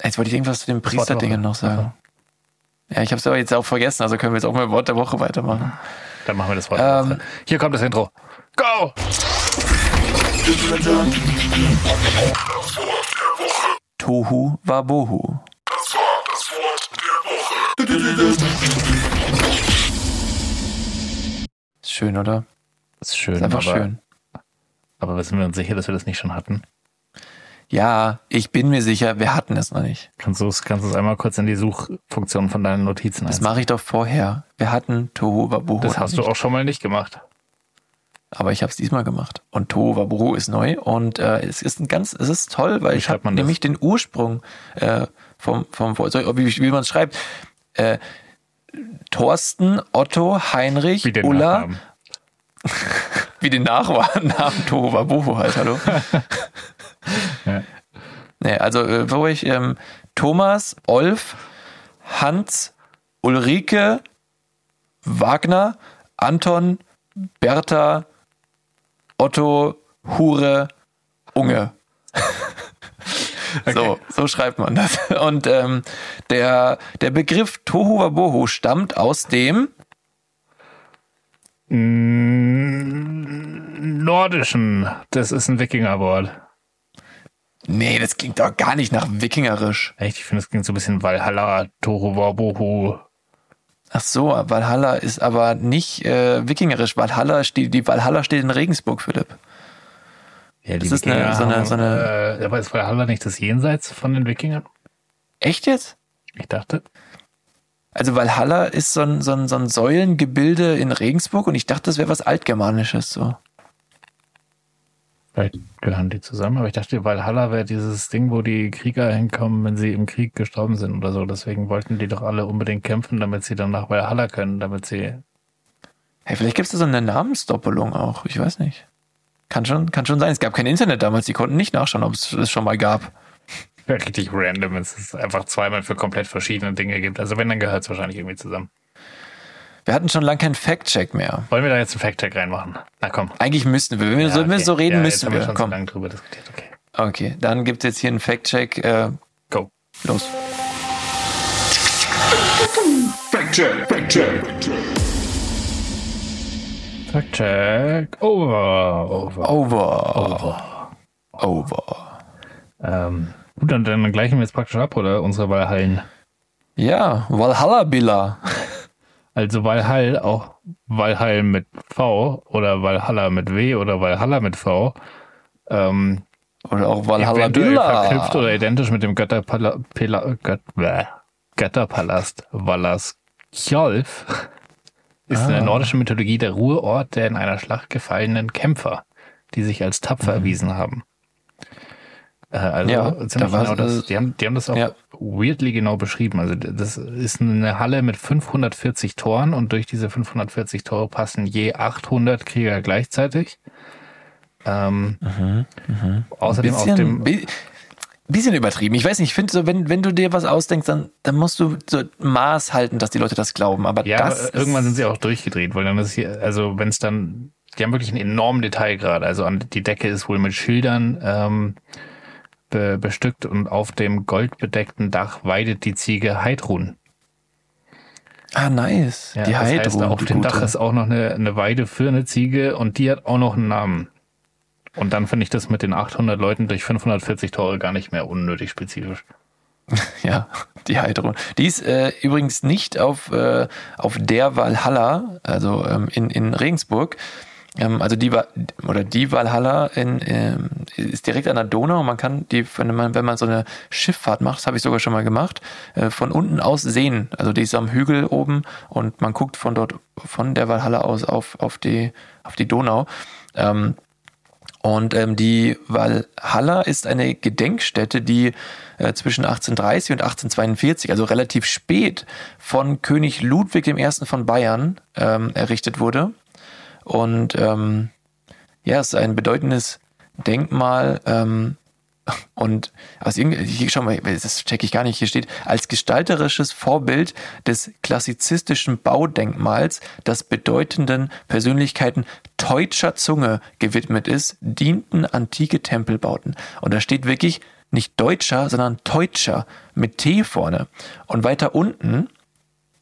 jetzt wollte ich irgendwas zu den Priesterdingen noch sagen. Ja, ich habe es aber jetzt auch vergessen, also können wir jetzt auch mal Wort der Woche weitermachen. Dann machen wir das Wort. der Ähm, Woche. Hier kommt das Intro. Go! Tohu Wabohu. Ist schön, oder? Das ist schön. Ist einfach aber, schön. aber sind wir uns sicher, dass wir das nicht schon hatten? Ja, ich bin mir sicher, wir hatten es noch nicht. Kannst du es kannst du es einmal kurz in die Suchfunktion von deinen Notizen Das mache ich doch vorher. Wir hatten Tohu Wabohu. Das hast du nicht. auch schon mal nicht gemacht. Aber ich habe es diesmal gemacht. Und Tohu Wabohu ist neu und äh, es ist ein ganz, es ist toll, weil Wie ich habe nämlich den Ursprung äh, vom vom soll- wie, wie man es schreibt. Äh, Thorsten, Otto, Heinrich, Wie den Ulla, Nachnamen. <laughs> wie den Nachnamen <laughs> Tohu Wabohu halt, hallo. <laughs> Ja. Nee, also äh, wo ich ähm, Thomas, Olf, Hans, Ulrike, Wagner, Anton, Bertha, Otto, Hure, Unge. <laughs> So, so schreibt man das. Und ähm, der, der Begriff Tohu Wabohu stammt aus dem Nordischen. Das ist ein Wikingerwort. Nee, das klingt doch gar nicht nach Wikingerisch. Echt? Ich finde, es klingt so ein bisschen Valhalla, Toru Wabohu. Ach so, Valhalla ist aber nicht äh, Wikingerisch. Valhalla steht, die Valhalla steht in Regensburg, Philipp. Ja, Das ist eine- so eine- so eine- Äh, aber ist Valhalla nicht das Jenseits von den Wikingern? Echt jetzt? Ich dachte. Also Valhalla ist so ein, so ein, so ein Säulengebilde in Regensburg und ich dachte, das wäre was Altgermanisches so. Vielleicht gehören die zusammen, aber ich dachte, Valhalla wäre dieses Ding, wo die Krieger hinkommen, wenn sie im Krieg gestorben sind oder so. Deswegen wollten die doch alle unbedingt kämpfen, damit sie dann nach Valhalla können, damit sie. Hey, vielleicht gibt es da so eine Namensdoppelung auch. Ich weiß nicht. Kann schon, kann schon sein. Es gab kein Internet damals. Die konnten nicht nachschauen, ob es es schon mal gab. Ja, richtig random, es einfach zweimal für komplett verschiedene Dinge gibt. Also wenn, dann gehört es wahrscheinlich irgendwie zusammen. Wir hatten schon lange keinen Fact-Check mehr. Wollen wir da jetzt einen Fact-Check reinmachen? Na komm. Eigentlich müssten wir. Wenn wir, so, wenn wir okay. so reden, ja, müssen jetzt wir. Haben wir schon Komm. so lange drüber diskutiert. Okay. Okay, dann gibt es jetzt hier einen Fact-Check. Äh, Go. los. Fact-Check, Fact-Check. Fact-Check. Over. Over. Over. Over. Ähm, gut, dann, dann gleichen wir jetzt praktisch ab, oder? Unsere Valhallen. Ja, Valhalla Billa. Also Valhall, auch Valhall mit V oder Valhalla mit W oder Valhalla mit V. Ähm, Oder auch Valhalla verknüpft oder identisch mit dem Götterpala Pela Gött bäh, Götterpalast Valaskjolf <laughs> ist in der nordischen Mythologie der Ruheort der in einer Schlacht gefallenen Kämpfer, die sich als tapfer erwiesen haben. Äh, also Ja, ziemlich da genau das. Die haben, die haben das auch Ja. weirdly genau beschrieben. Also das ist eine Halle mit 540 Toren und durch diese 540 Tore passen je 800 Krieger gleichzeitig. Ähm, Außerdem auf bisschen, dem bi- bisschen übertrieben. Ich weiß nicht, ich finde so, wenn, wenn du dir was ausdenkst, dann, dann musst du so Maß halten, dass die Leute das glauben. Aber Ja, aber irgendwann sind sie auch durchgedreht, weil dann ist hier, also wenn es dann, die haben wirklich einen enormen Detailgrad. Also an, die Decke ist wohl mit Schildern ähm, be, bestückt und auf dem goldbedeckten Dach weidet die Ziege Heidrun. Ah, nice. Ja, die das heißt, Heidrun, auf die dem. Dach ist auch noch eine, eine Weide für eine Ziege und die hat auch noch einen Namen. Und dann finde ich das mit den 800 Leuten durch 540 Tore gar nicht mehr unnötig spezifisch. <laughs> Ja, die Heidrun. Die ist äh, übrigens nicht auf, äh, auf der Valhalla, also ähm, in, in Regensburg. Ähm, also die oder die Valhalla in, ähm, ist direkt an der Donau und man kann die, wenn man, wenn man so eine Schifffahrt macht, das habe ich sogar schon mal gemacht, äh, von unten aus sehen. Also die ist am Hügel oben und man guckt von dort, von der Valhalla aus auf, auf die, auf die Donau. Ähm, und ähm, die Valhalla ist eine Gedenkstätte, die äh, zwischen 1830 und 1842, also relativ spät, von König Ludwig I. von Bayern ähm, errichtet wurde. Und ähm, ja, es ist ein bedeutendes Denkmal. Ähm, und aus hier, schau mal, das checke ich gar nicht, hier steht, als gestalterisches Vorbild des klassizistischen Baudenkmals, das bedeutenden Persönlichkeiten deutscher Zunge gewidmet ist, dienten antike Tempelbauten. Und da steht wirklich nicht deutscher, sondern deutscher mit T vorne. Und weiter unten,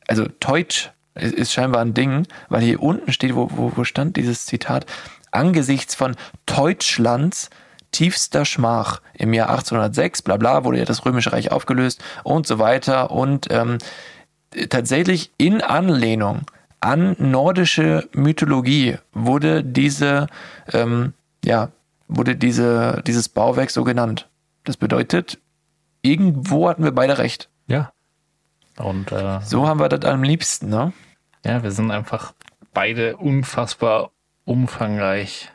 also Deutsch ist, scheinbar ein Ding, weil hier unten steht, wo, wo, wo stand dieses Zitat, angesichts von Deutschlands tiefster Schmach im Jahr 1806, bla bla, wurde ja das Römische Reich aufgelöst und so weiter. Und ähm, tatsächlich in Anlehnung an nordische Mythologie wurde diese, ähm, ja, wurde diese, dieses Bauwerk so genannt. Das bedeutet, irgendwo hatten wir beide recht. Ja. Und äh, So haben wir das am liebsten, ne? Ja, wir sind einfach beide unfassbar umfangreich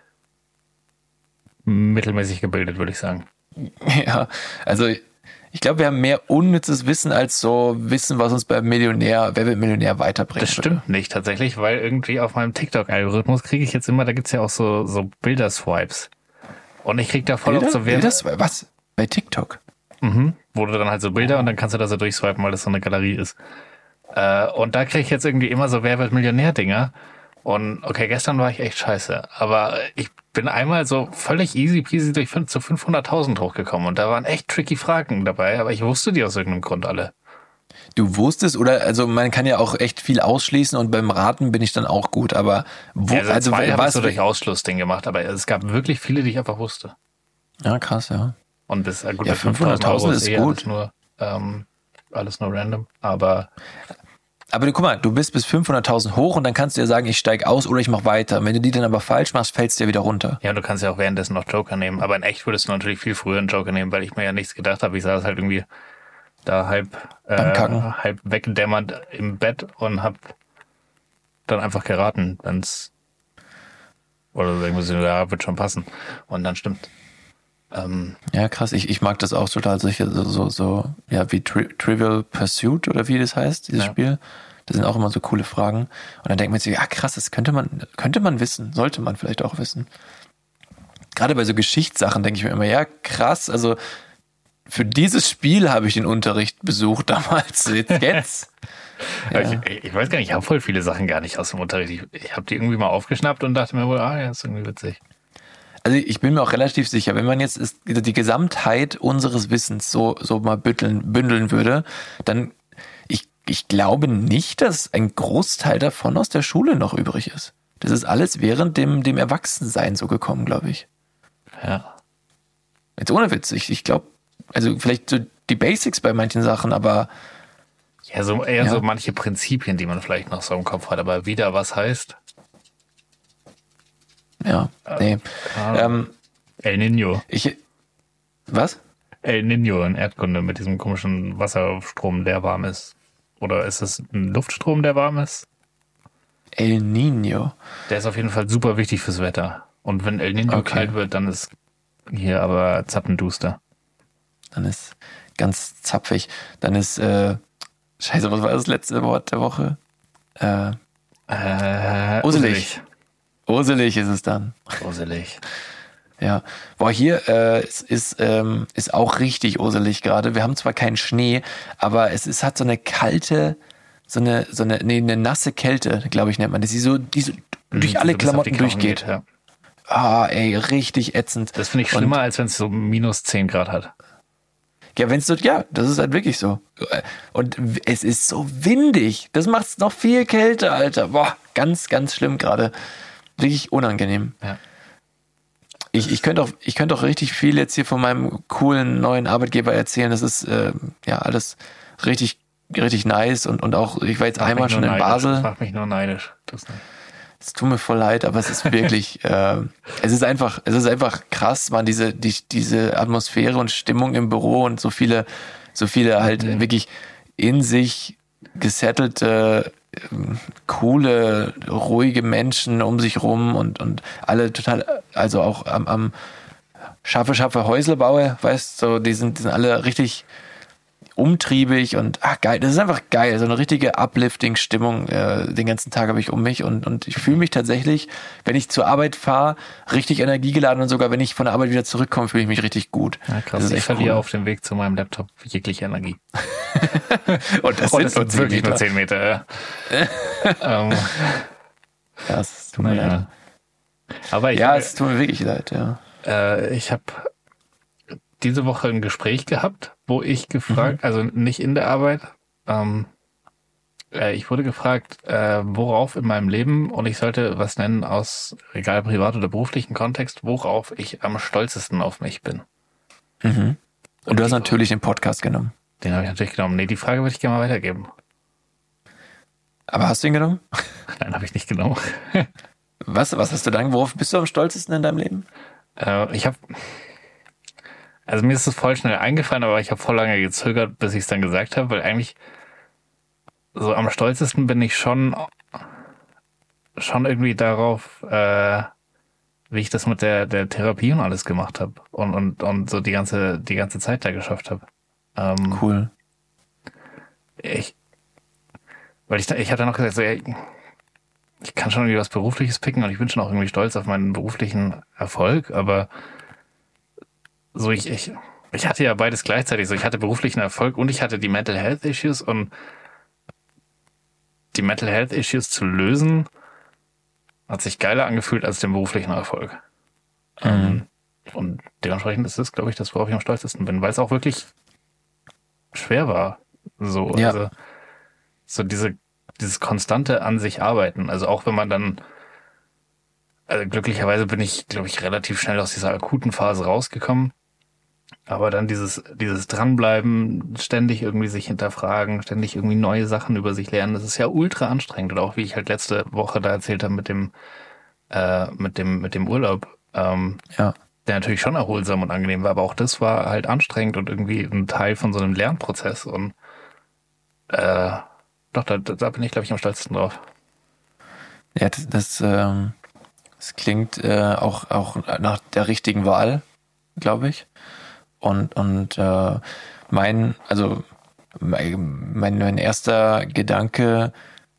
mittelmäßig gebildet, würde ich sagen. <laughs> Ja, also ich glaube, wir haben mehr unnützes Wissen als so Wissen, was uns beim Millionär, wer wird Millionär weiterbringt. Das stimmt nicht tatsächlich, weil irgendwie auf meinem TikTok-Algorithmus kriege ich jetzt immer, da gibt's ja auch so, so Bilderswipes. Und ich krieg da voll Bilder? oft so Wert? Was? Bei TikTok? mhm, wo du dann halt so Bilder und dann kannst du da so durchswipen, weil das so eine Galerie ist. Äh, und da kriege ich jetzt irgendwie immer so Wer wird Millionär-Dinger. Und okay, gestern war ich echt scheiße, aber ich bin einmal so völlig easy peasy durch fün- zu 500.000 hochgekommen und da waren echt tricky Fragen dabei, aber ich wusste die aus irgendeinem Grund alle. Du wusstest, oder, also man kann ja auch echt viel ausschließen und beim Raten bin ich dann auch gut, aber wo, Ja, also, also zwei was, so durch Ausschlussding gemacht, aber es gab wirklich viele, die ich einfach wusste. ja, krass, ja. Und das gut, Ja, bei 5.000 500.000 Euro ist eh gut. Alles nur, ähm, alles nur random, aber Aber du, guck mal, du bist bis 500.000 hoch und dann kannst du ja sagen, ich steige aus oder ich mache weiter. Wenn du die dann aber falsch machst, fällst du ja wieder runter. ja, du kannst ja auch währenddessen noch Joker nehmen. Aber in echt würdest du natürlich viel früher einen Joker nehmen, weil ich mir ja nichts gedacht habe. Ich saß halt irgendwie da halb, äh, halb weggedämmert im Bett und hab dann einfach geraten, wenn's Oder irgendwas, ja, wird schon passen. Und dann stimmt. Ähm, Ja, krass. Ich, ich mag das auch total. Solche, so, so, so ja, wie Tri Trivial Pursuit oder wie das heißt, dieses Ja. Spiel. Das sind auch immer so coole Fragen. Und dann denkt man sich, ja krass, das könnte man, könnte man wissen, sollte man vielleicht auch wissen. Gerade bei so Geschichtssachen denke ich mir immer, ja krass, also für dieses Spiel habe ich den Unterricht besucht <laughs> damals. Jetzt, <laughs> aber ich, ich weiß gar nicht, ich habe voll viele Sachen gar nicht aus dem Unterricht. Ich, ich habe die irgendwie mal aufgeschnappt und dachte mir wohl, ah ja, ist irgendwie witzig. Also ich bin mir auch relativ sicher, wenn man jetzt die Gesamtheit unseres Wissens so, so mal bütteln, bündeln würde, dann ich, ich glaube nicht, dass ein Großteil davon aus der Schule noch übrig ist. Das ist alles während dem, dem Erwachsensein so gekommen, glaube ich. Ja. Jetzt ohne Witz, ich, ich glaube, also vielleicht so die Basics bei manchen Sachen, aber Ja, so eher Ja. so manche Prinzipien, die man vielleicht noch so im Kopf hat, aber wieder was heißt. Ja, nee. Ah. Ähm, El Nino. ich, was? El Nino in Erdkunde mit diesem komischen Wasserstrom, der warm ist. Oder ist es ein Luftstrom, der warm ist? El Nino. Der ist auf jeden Fall super wichtig fürs Wetter. Und wenn El Nino Okay. kalt wird, dann ist hier aber zappenduster. Dann ist ganz zapfig. Dann ist, äh, scheiße, was war das letzte Wort der Woche? Äh, Äh, Uselig. Urselig ist es dann. Uselig. Ja. Boah, hier äh, es ist, ähm, ist auch richtig urselig gerade. Wir haben zwar keinen Schnee, aber es ist, hat so eine kalte, so eine, so eine, nee, eine nasse Kälte, glaube ich, nennt man das, die so, die so durch alle So Klamotten durchgeht. geht, ja. Ah, ey, richtig ätzend. Das finde ich Und- schlimmer, als wenn es so minus 10 Grad hat. Ja, wenn es so, ja, das ist halt wirklich so. Und es ist so windig. Das macht es noch viel kälter, Alter. Boah, ganz, ganz schlimm gerade. Wirklich unangenehm. Ja. Ich, ich könnte auch, ich könnte auch richtig viel jetzt hier von meinem coolen neuen Arbeitgeber erzählen. Das ist äh, ja alles richtig, richtig nice und, und auch, ich war jetzt einmal schon in neidisch. Basel. Das macht mich nur neidisch. Das. Es tut mir voll leid, aber es ist wirklich, <laughs> äh, es ist einfach, es ist einfach krass, man, diese, die, diese Atmosphäre und Stimmung im Büro und so viele, so viele halt wirklich in sich gesettelte, coole, ruhige Menschen um sich rum und, und alle total, also auch am, am scharfe, scharfe Häusle baue, weißt so, die sind, die sind alle richtig umtriebig und ach geil, das ist einfach geil, so eine richtige Uplifting-Stimmung. Äh, den ganzen Tag habe ich um mich und, und ich fühle mich tatsächlich, wenn ich zur Arbeit fahre, richtig energiegeladen und sogar wenn ich von der Arbeit wieder zurückkomme, fühle ich mich richtig gut. Ja, Das krass. ist Ich verliere cool. auf dem Weg zu meinem Laptop jegliche Energie. <laughs> <laughs> Und das Und nur sind 10 wirklich nur Meter. 10 Meter. Ja. <laughs> ähm, Ja, es tut mir leid. naja. Aber ich, Ja, es tut mir wirklich leid, ja. äh, ich habe diese Woche ein Gespräch gehabt, wo ich gefragt, also nicht in der Arbeit, ähm, äh, ich wurde gefragt, äh, worauf in meinem Leben, und ich sollte was nennen aus, egal privat oder beruflichen Kontext, worauf ich am stolzesten auf mich bin. Und du hast natürlich den Podcast genommen. Den habe ich natürlich genommen. Nee, die Frage würde ich gerne mal weitergeben. Aber hast du ihn genommen? <laughs> Nein, habe ich nicht genommen. Was, was hast du dann? Worauf bist du am stolzesten in deinem Leben? Äh, ich habe, also mir ist es voll schnell eingefallen, aber ich habe voll lange gezögert, bis ich es dann gesagt habe, weil eigentlich so am stolzesten bin ich schon, schon irgendwie darauf, äh, wie ich das mit der, der Therapie und alles gemacht habe und, und, und so die ganze, die ganze Zeit da geschafft habe. Ähm, Cool. ich, weil ich, ich hatte noch gesagt, so, ey, ich kann schon irgendwie was Berufliches picken und ich bin schon auch irgendwie stolz auf meinen beruflichen Erfolg, aber so ich, ich, ich hatte ja beides gleichzeitig. So, ich hatte beruflichen Erfolg und ich hatte die Mental Health Issues und die Mental Health Issues zu lösen, hat sich geiler angefühlt als den beruflichen Erfolg. Ähm, und dementsprechend ist das, glaube ich, das, worauf ich am stolzesten bin, weil es auch wirklich schwer war. So, Ja. also, so diese, dieses konstante an sich arbeiten. Also auch wenn man dann, also glücklicherweise bin ich, glaube ich, relativ schnell aus dieser akuten Phase rausgekommen. Aber dann dieses, dieses Dranbleiben, ständig irgendwie sich hinterfragen, ständig irgendwie neue Sachen über sich lernen, das ist ja ultra anstrengend. Und auch wie ich halt letzte Woche da erzählt habe mit dem, äh, mit dem, mit dem Urlaub, ähm, Ja. der natürlich schon erholsam und angenehm war, aber auch das war halt anstrengend und irgendwie ein Teil von so einem Lernprozess und äh, doch, da, da bin ich, glaube ich, am stolzesten drauf. Ja, das, das ähm, Es klingt äh, auch, auch nach der richtigen Wahl, glaube ich. Und, und äh, mein, also mein, mein erster Gedanke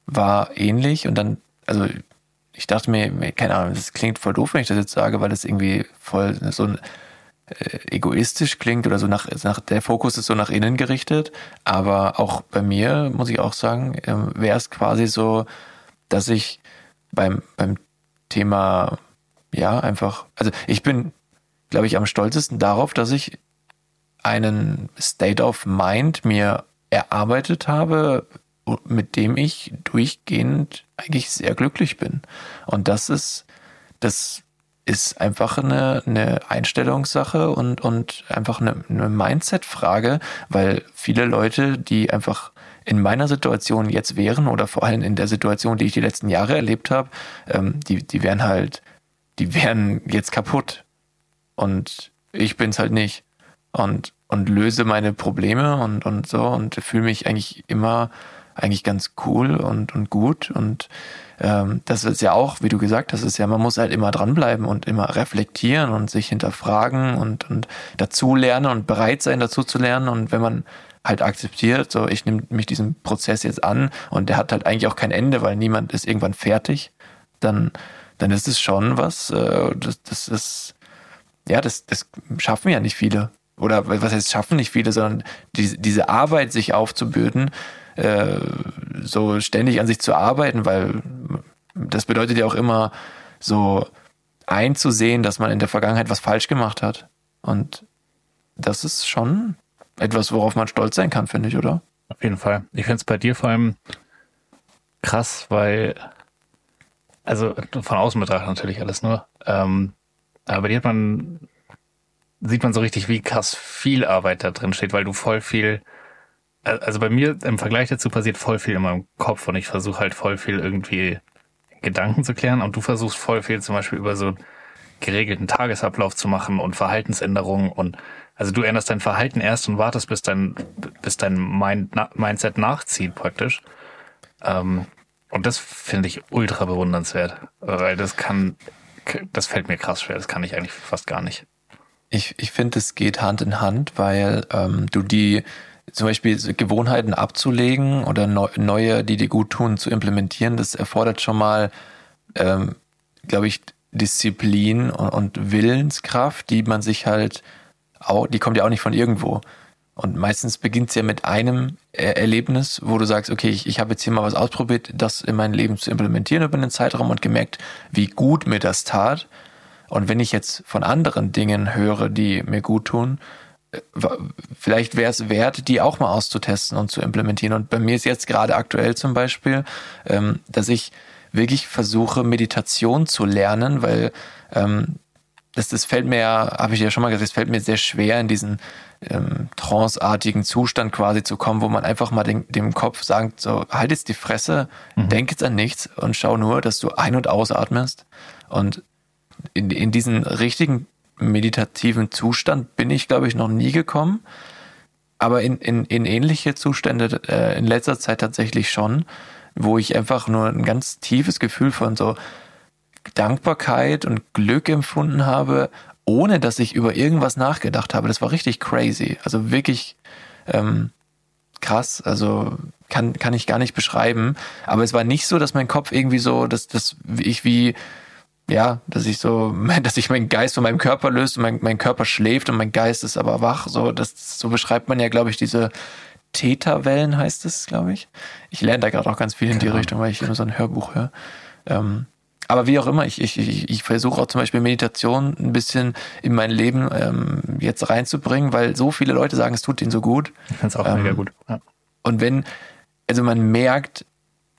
war ähnlich und dann, also ich dachte mir, keine Ahnung, das klingt voll doof, wenn ich das jetzt sage, weil das irgendwie voll so äh, egoistisch klingt oder so nach, nach, der Fokus ist so nach innen gerichtet. Aber auch bei mir, muss ich auch sagen, ähm, wäre es quasi so, dass ich beim, beim Thema, ja, einfach, also ich bin, glaube ich, am stolzesten darauf, dass ich einen State of Mind mir erarbeitet habe, mit dem ich durchgehend eigentlich sehr glücklich bin. Und das ist, das ist einfach eine, eine Einstellungssache und, und einfach eine, eine Mindset-Frage, weil viele Leute, die einfach in meiner Situation jetzt wären oder vor allem in der Situation, die ich die letzten Jahre erlebt habe, ähm, die, die wären halt, die wären jetzt kaputt. Und ich bin's halt nicht. Und, und löse meine Probleme und, und so und fühle mich eigentlich immer eigentlich ganz cool und, und gut. Und ähm, das ist ja auch, wie du gesagt hast, ist ja, man muss halt immer dranbleiben und immer reflektieren und sich hinterfragen und, und dazu lernen und bereit sein, dazu zu lernen. Und wenn man halt akzeptiert, so ich nehme mich diesem Prozess jetzt an und der hat halt eigentlich auch kein Ende, weil niemand ist irgendwann fertig, dann, dann ist es schon was, äh, das, das ist, ja, das, das schaffen ja nicht viele. Oder was heißt schaffen nicht viele, sondern die, diese Arbeit sich aufzubürden, äh, so ständig an sich zu arbeiten, weil das bedeutet ja auch immer so einzusehen, dass man in der Vergangenheit was falsch gemacht hat. Und das ist schon etwas, worauf man stolz sein kann, finde ich, oder? Auf jeden Fall. Ich finde es bei dir vor allem krass, weil, also von außen betrachtet natürlich alles nur, ähm, aber bei dir hat man, sieht man so richtig, wie krass viel Arbeit da drin steht, weil du voll viel also bei mir im Vergleich dazu passiert voll viel in meinem Kopf und ich versuche halt voll viel irgendwie Gedanken zu klären und du versuchst voll viel zum Beispiel über so geregelten Tagesablauf zu machen und Verhaltensänderungen und also du änderst dein Verhalten erst und wartest, bis dein, bis dein Mind, Mindset nachzieht praktisch. Ähm, und das finde ich ultra bewundernswert, weil das kann, das fällt mir krass schwer, das kann ich eigentlich fast gar nicht. Ich, ich finde, es geht Hand in Hand, weil ähm, du die zum Beispiel Gewohnheiten abzulegen oder neue, die dir gut tun, zu implementieren, das erfordert schon mal, ähm, glaube ich, Disziplin und, Willenskraft, die man sich halt auch, die kommt ja auch nicht von irgendwo. Und meistens beginnt es ja mit einem er Erlebnis, wo du sagst, okay, ich, ich habe jetzt hier mal was ausprobiert, das in mein Leben zu implementieren über einen Zeitraum und gemerkt, wie gut mir das tat. Und wenn ich jetzt von anderen Dingen höre, die mir gut tun, vielleicht wäre es wert, die auch mal auszutesten und zu implementieren. Und bei mir ist jetzt gerade aktuell zum Beispiel, ähm, dass ich wirklich versuche, Meditation zu lernen, weil ähm, das, das fällt mir ja, habe ich ja schon mal gesagt, es fällt mir sehr schwer, in diesen ähm, tranceartigen Zustand quasi zu kommen, wo man einfach mal den, dem Kopf sagt, so, halt jetzt die Fresse, mhm. denk jetzt an nichts und schau nur, dass du ein- und ausatmest. Und in, in diesen richtigen meditativen Zustand bin ich, glaube ich, noch nie gekommen. Aber in, in, in ähnliche Zustände äh, in letzter Zeit tatsächlich schon, wo ich einfach nur ein ganz tiefes Gefühl von so Dankbarkeit und Glück empfunden habe, ohne dass ich über irgendwas nachgedacht habe. Das war richtig crazy. Also wirklich ähm, krass. Also kann, kann ich gar nicht beschreiben. Aber es war nicht so, dass mein Kopf irgendwie so, dass, dass ich wie ja, dass ich so, <laughs> dass sich mein Geist von meinem Körper löst und mein, mein Körper schläft und mein Geist ist aber wach. So, das, so beschreibt man ja, glaube ich, diese Theta-Wellen heißt es, glaube ich. Ich lerne da gerade auch ganz viel in die genau. Richtung, weil ich immer so ein Hörbuch höre. Ähm, aber wie auch immer, ich, ich, ich, ich versuche auch zum Beispiel Meditation ein bisschen in mein Leben ähm, jetzt reinzubringen, weil so viele Leute sagen, es tut ihnen so gut. Ich finde es auch ähm, mega gut. Ja. Und wenn, also man merkt,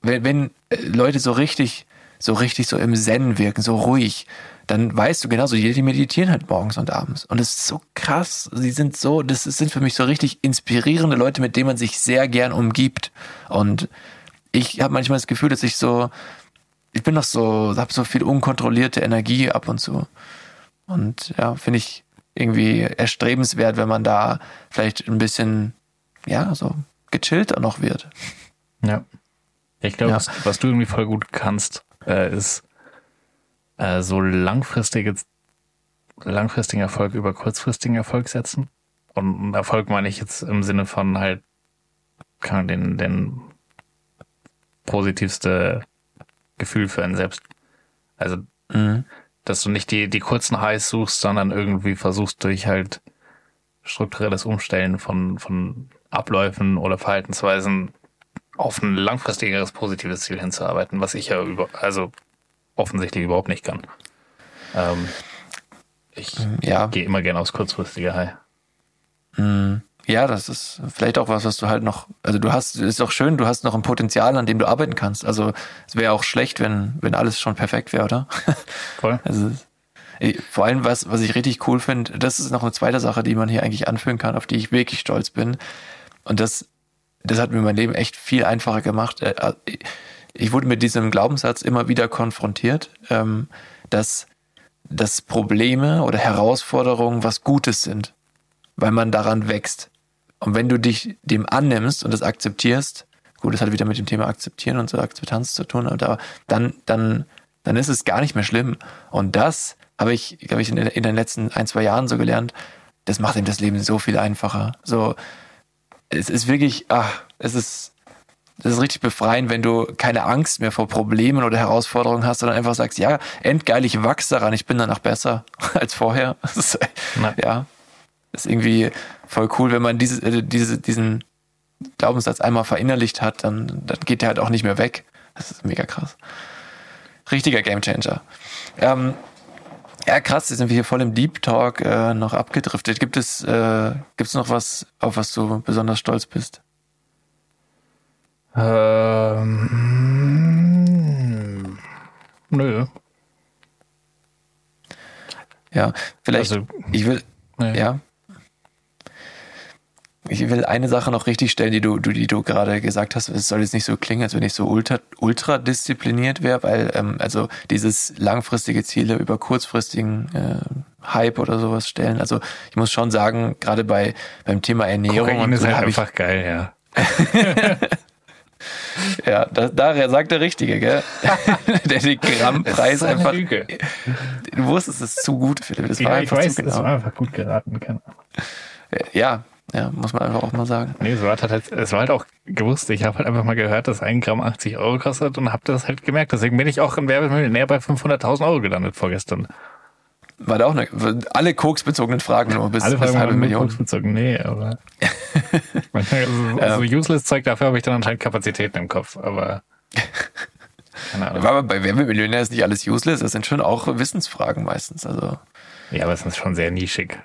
wenn, wenn Leute so richtig so richtig so im Zen wirken, so ruhig, dann weißt du genauso, die, die meditieren halt morgens und abends. Und es ist so krass. Sie sind so, das sind für mich so richtig inspirierende Leute, mit denen man sich sehr gern umgibt. Und ich habe manchmal das Gefühl, dass ich so, ich bin noch so, habe so viel unkontrollierte Energie ab und zu. Und ja, finde ich irgendwie erstrebenswert, wenn man da vielleicht ein bisschen, ja, so gechillter noch wird. Ja. Ich glaube, ja. was, was, du irgendwie voll gut kannst, äh, ist äh, so langfristige, langfristigen Erfolg über kurzfristigen Erfolg setzen. Und Erfolg meine ich jetzt im Sinne von halt kann den, den positivste Gefühl für einen selbst. Also, mhm. dass du nicht die, die kurzen Highs suchst, sondern irgendwie versuchst durch halt strukturelles Umstellen von, von Abläufen oder Verhaltensweisen auf ein langfristigeres positives Ziel hinzuarbeiten, was ich ja über, also offensichtlich überhaupt nicht kann. Ähm, ich ja. gehe immer gerne aufs kurzfristige High. Mhm. Ja, das ist vielleicht auch was, was du halt noch, also du hast, ist doch schön, du hast noch ein Potenzial, an dem du arbeiten kannst. Also es wäre auch schlecht, wenn, wenn alles schon perfekt wäre, oder? <laughs> Voll. Also vor allem was, was ich richtig cool finde, das ist noch eine zweite Sache, die man hier eigentlich anführen kann, auf die ich wirklich stolz bin. Und das, das hat mir mein Leben echt viel einfacher gemacht. Äh, äh, ich wurde mit diesem Glaubenssatz immer wieder konfrontiert, ähm, dass, dass Probleme oder Herausforderungen was Gutes sind, weil man daran wächst. Und wenn du dich dem annimmst und das akzeptierst, gut, das hat wieder mit dem Thema Akzeptieren und so Akzeptanz zu tun, aber dann, dann, dann ist es gar nicht mehr schlimm. Und das habe ich, glaube ich, in, in, den letzten ein, zwei Jahren so gelernt, das macht ihm das Leben so viel einfacher. So, es ist wirklich, ach, es ist, das ist richtig befreiend, wenn du keine Angst mehr vor Problemen oder Herausforderungen hast, sondern einfach sagst, ja, endgeil, ich wachse daran, ich bin danach besser <laughs> als vorher. Das ist, ja, ist irgendwie voll cool, wenn man diese, äh, diese, diesen Glaubenssatz einmal verinnerlicht hat, dann, dann geht der halt auch nicht mehr weg. Das ist mega krass. Richtiger Gamechanger. Ähm, ja, krass, jetzt sind wir hier voll im Deep Talk äh, noch abgedriftet. Gibt es, äh, gibt es noch was, auf was du besonders stolz bist? Ähm, nö. Ja, vielleicht, also, ich will, nee. ja ich will eine Sache noch richtig stellen, die du, die du gerade gesagt hast. Es soll jetzt nicht so klingen, als wenn ich so ultra, ultra diszipliniert wäre, weil ähm, also dieses langfristige Ziele über kurzfristigen äh, Hype oder sowas stellen. Also ich muss schon sagen, gerade bei beim Thema Ernährung Kokain ist halt einfach ich, geil, ja. <laughs> ja, da, da sagt der Richtige, gell? <laughs> der den Grammpreis einfach. Lüge. Du wusstest es zu gut, Philipp. Das ja, war einfach ich weiß, zu genau. Das war einfach gut geraten, kann. Ja, ja, muss man einfach auch mal sagen. Nee, so hat halt, es war halt auch gewusst. Ich habe halt einfach mal gehört, dass ein Gramm 80 Euro kostet und habe das halt gemerkt. Deswegen bin ich auch im Werbemillionär bei 500.000 Euro gelandet vorgestern. War da auch eine, alle koksbezogenen Fragen nur bis, alle bis halbe Million. Koksbezogen, nee, aber manchmal so, so useless Zeug, dafür habe ich dann anscheinend Kapazitäten im Kopf, aber keine <laughs> Ahnung. Aber bei Werbemillionär ist nicht alles useless, das sind schon auch Wissensfragen meistens, also. Ja, aber es ist schon sehr nischig.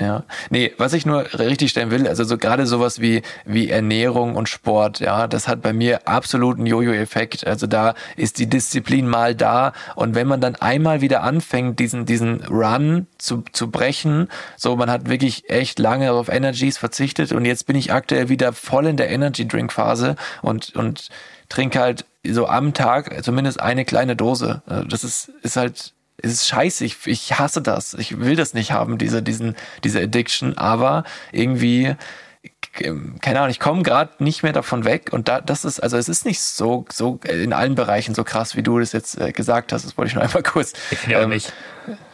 Ja, nee, was ich nur richtig stellen will, also so gerade sowas wie wie Ernährung und Sport, ja, das hat bei mir absoluten Jojo-Effekt. Also da ist die Disziplin mal da und wenn man dann einmal wieder anfängt, diesen diesen Run zu zu brechen, so man hat wirklich echt lange auf Energies verzichtet und jetzt bin ich aktuell wieder voll in der Energy Drink Phase und und trinke halt so am Tag zumindest eine kleine Dose. Also das ist ist halt es ist scheiße, ich, ich hasse das. Ich will das nicht haben, diese, diesen, diese Addiction, aber irgendwie, keine Ahnung, ich komme gerade nicht mehr davon weg und da, das ist, also es ist nicht so, so in allen Bereichen so krass, wie du das jetzt äh, gesagt hast. Das wollte ich nur <laughs> einmal kurz. Ich finde ähm, auch nicht.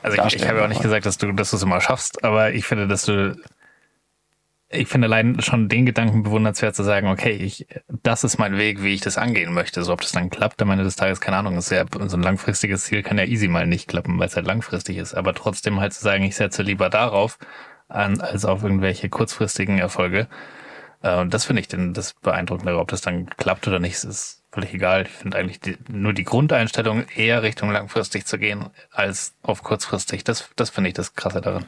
Also ich, ich habe ja auch nicht gesagt, dass du, dass du es immer schaffst, aber ich finde, dass du ich finde allein schon den Gedanken bewundernswert zu sagen, okay, ich, das ist mein Weg, wie ich das angehen möchte. So, ob das dann klappt am Ende des Tages, keine Ahnung, ist ja, so ein langfristiges Ziel kann ja easy mal nicht klappen, weil es halt langfristig ist. Aber trotzdem halt zu sagen, ich setze lieber darauf, an, als auf irgendwelche kurzfristigen Erfolge. Äh, und das finde ich denn das Beeindruckende. Ob das dann klappt oder nicht, ist völlig egal. Ich finde eigentlich die, nur die Grundeinstellung eher Richtung langfristig zu gehen, als auf kurzfristig. Das, das finde ich das Krasse daran.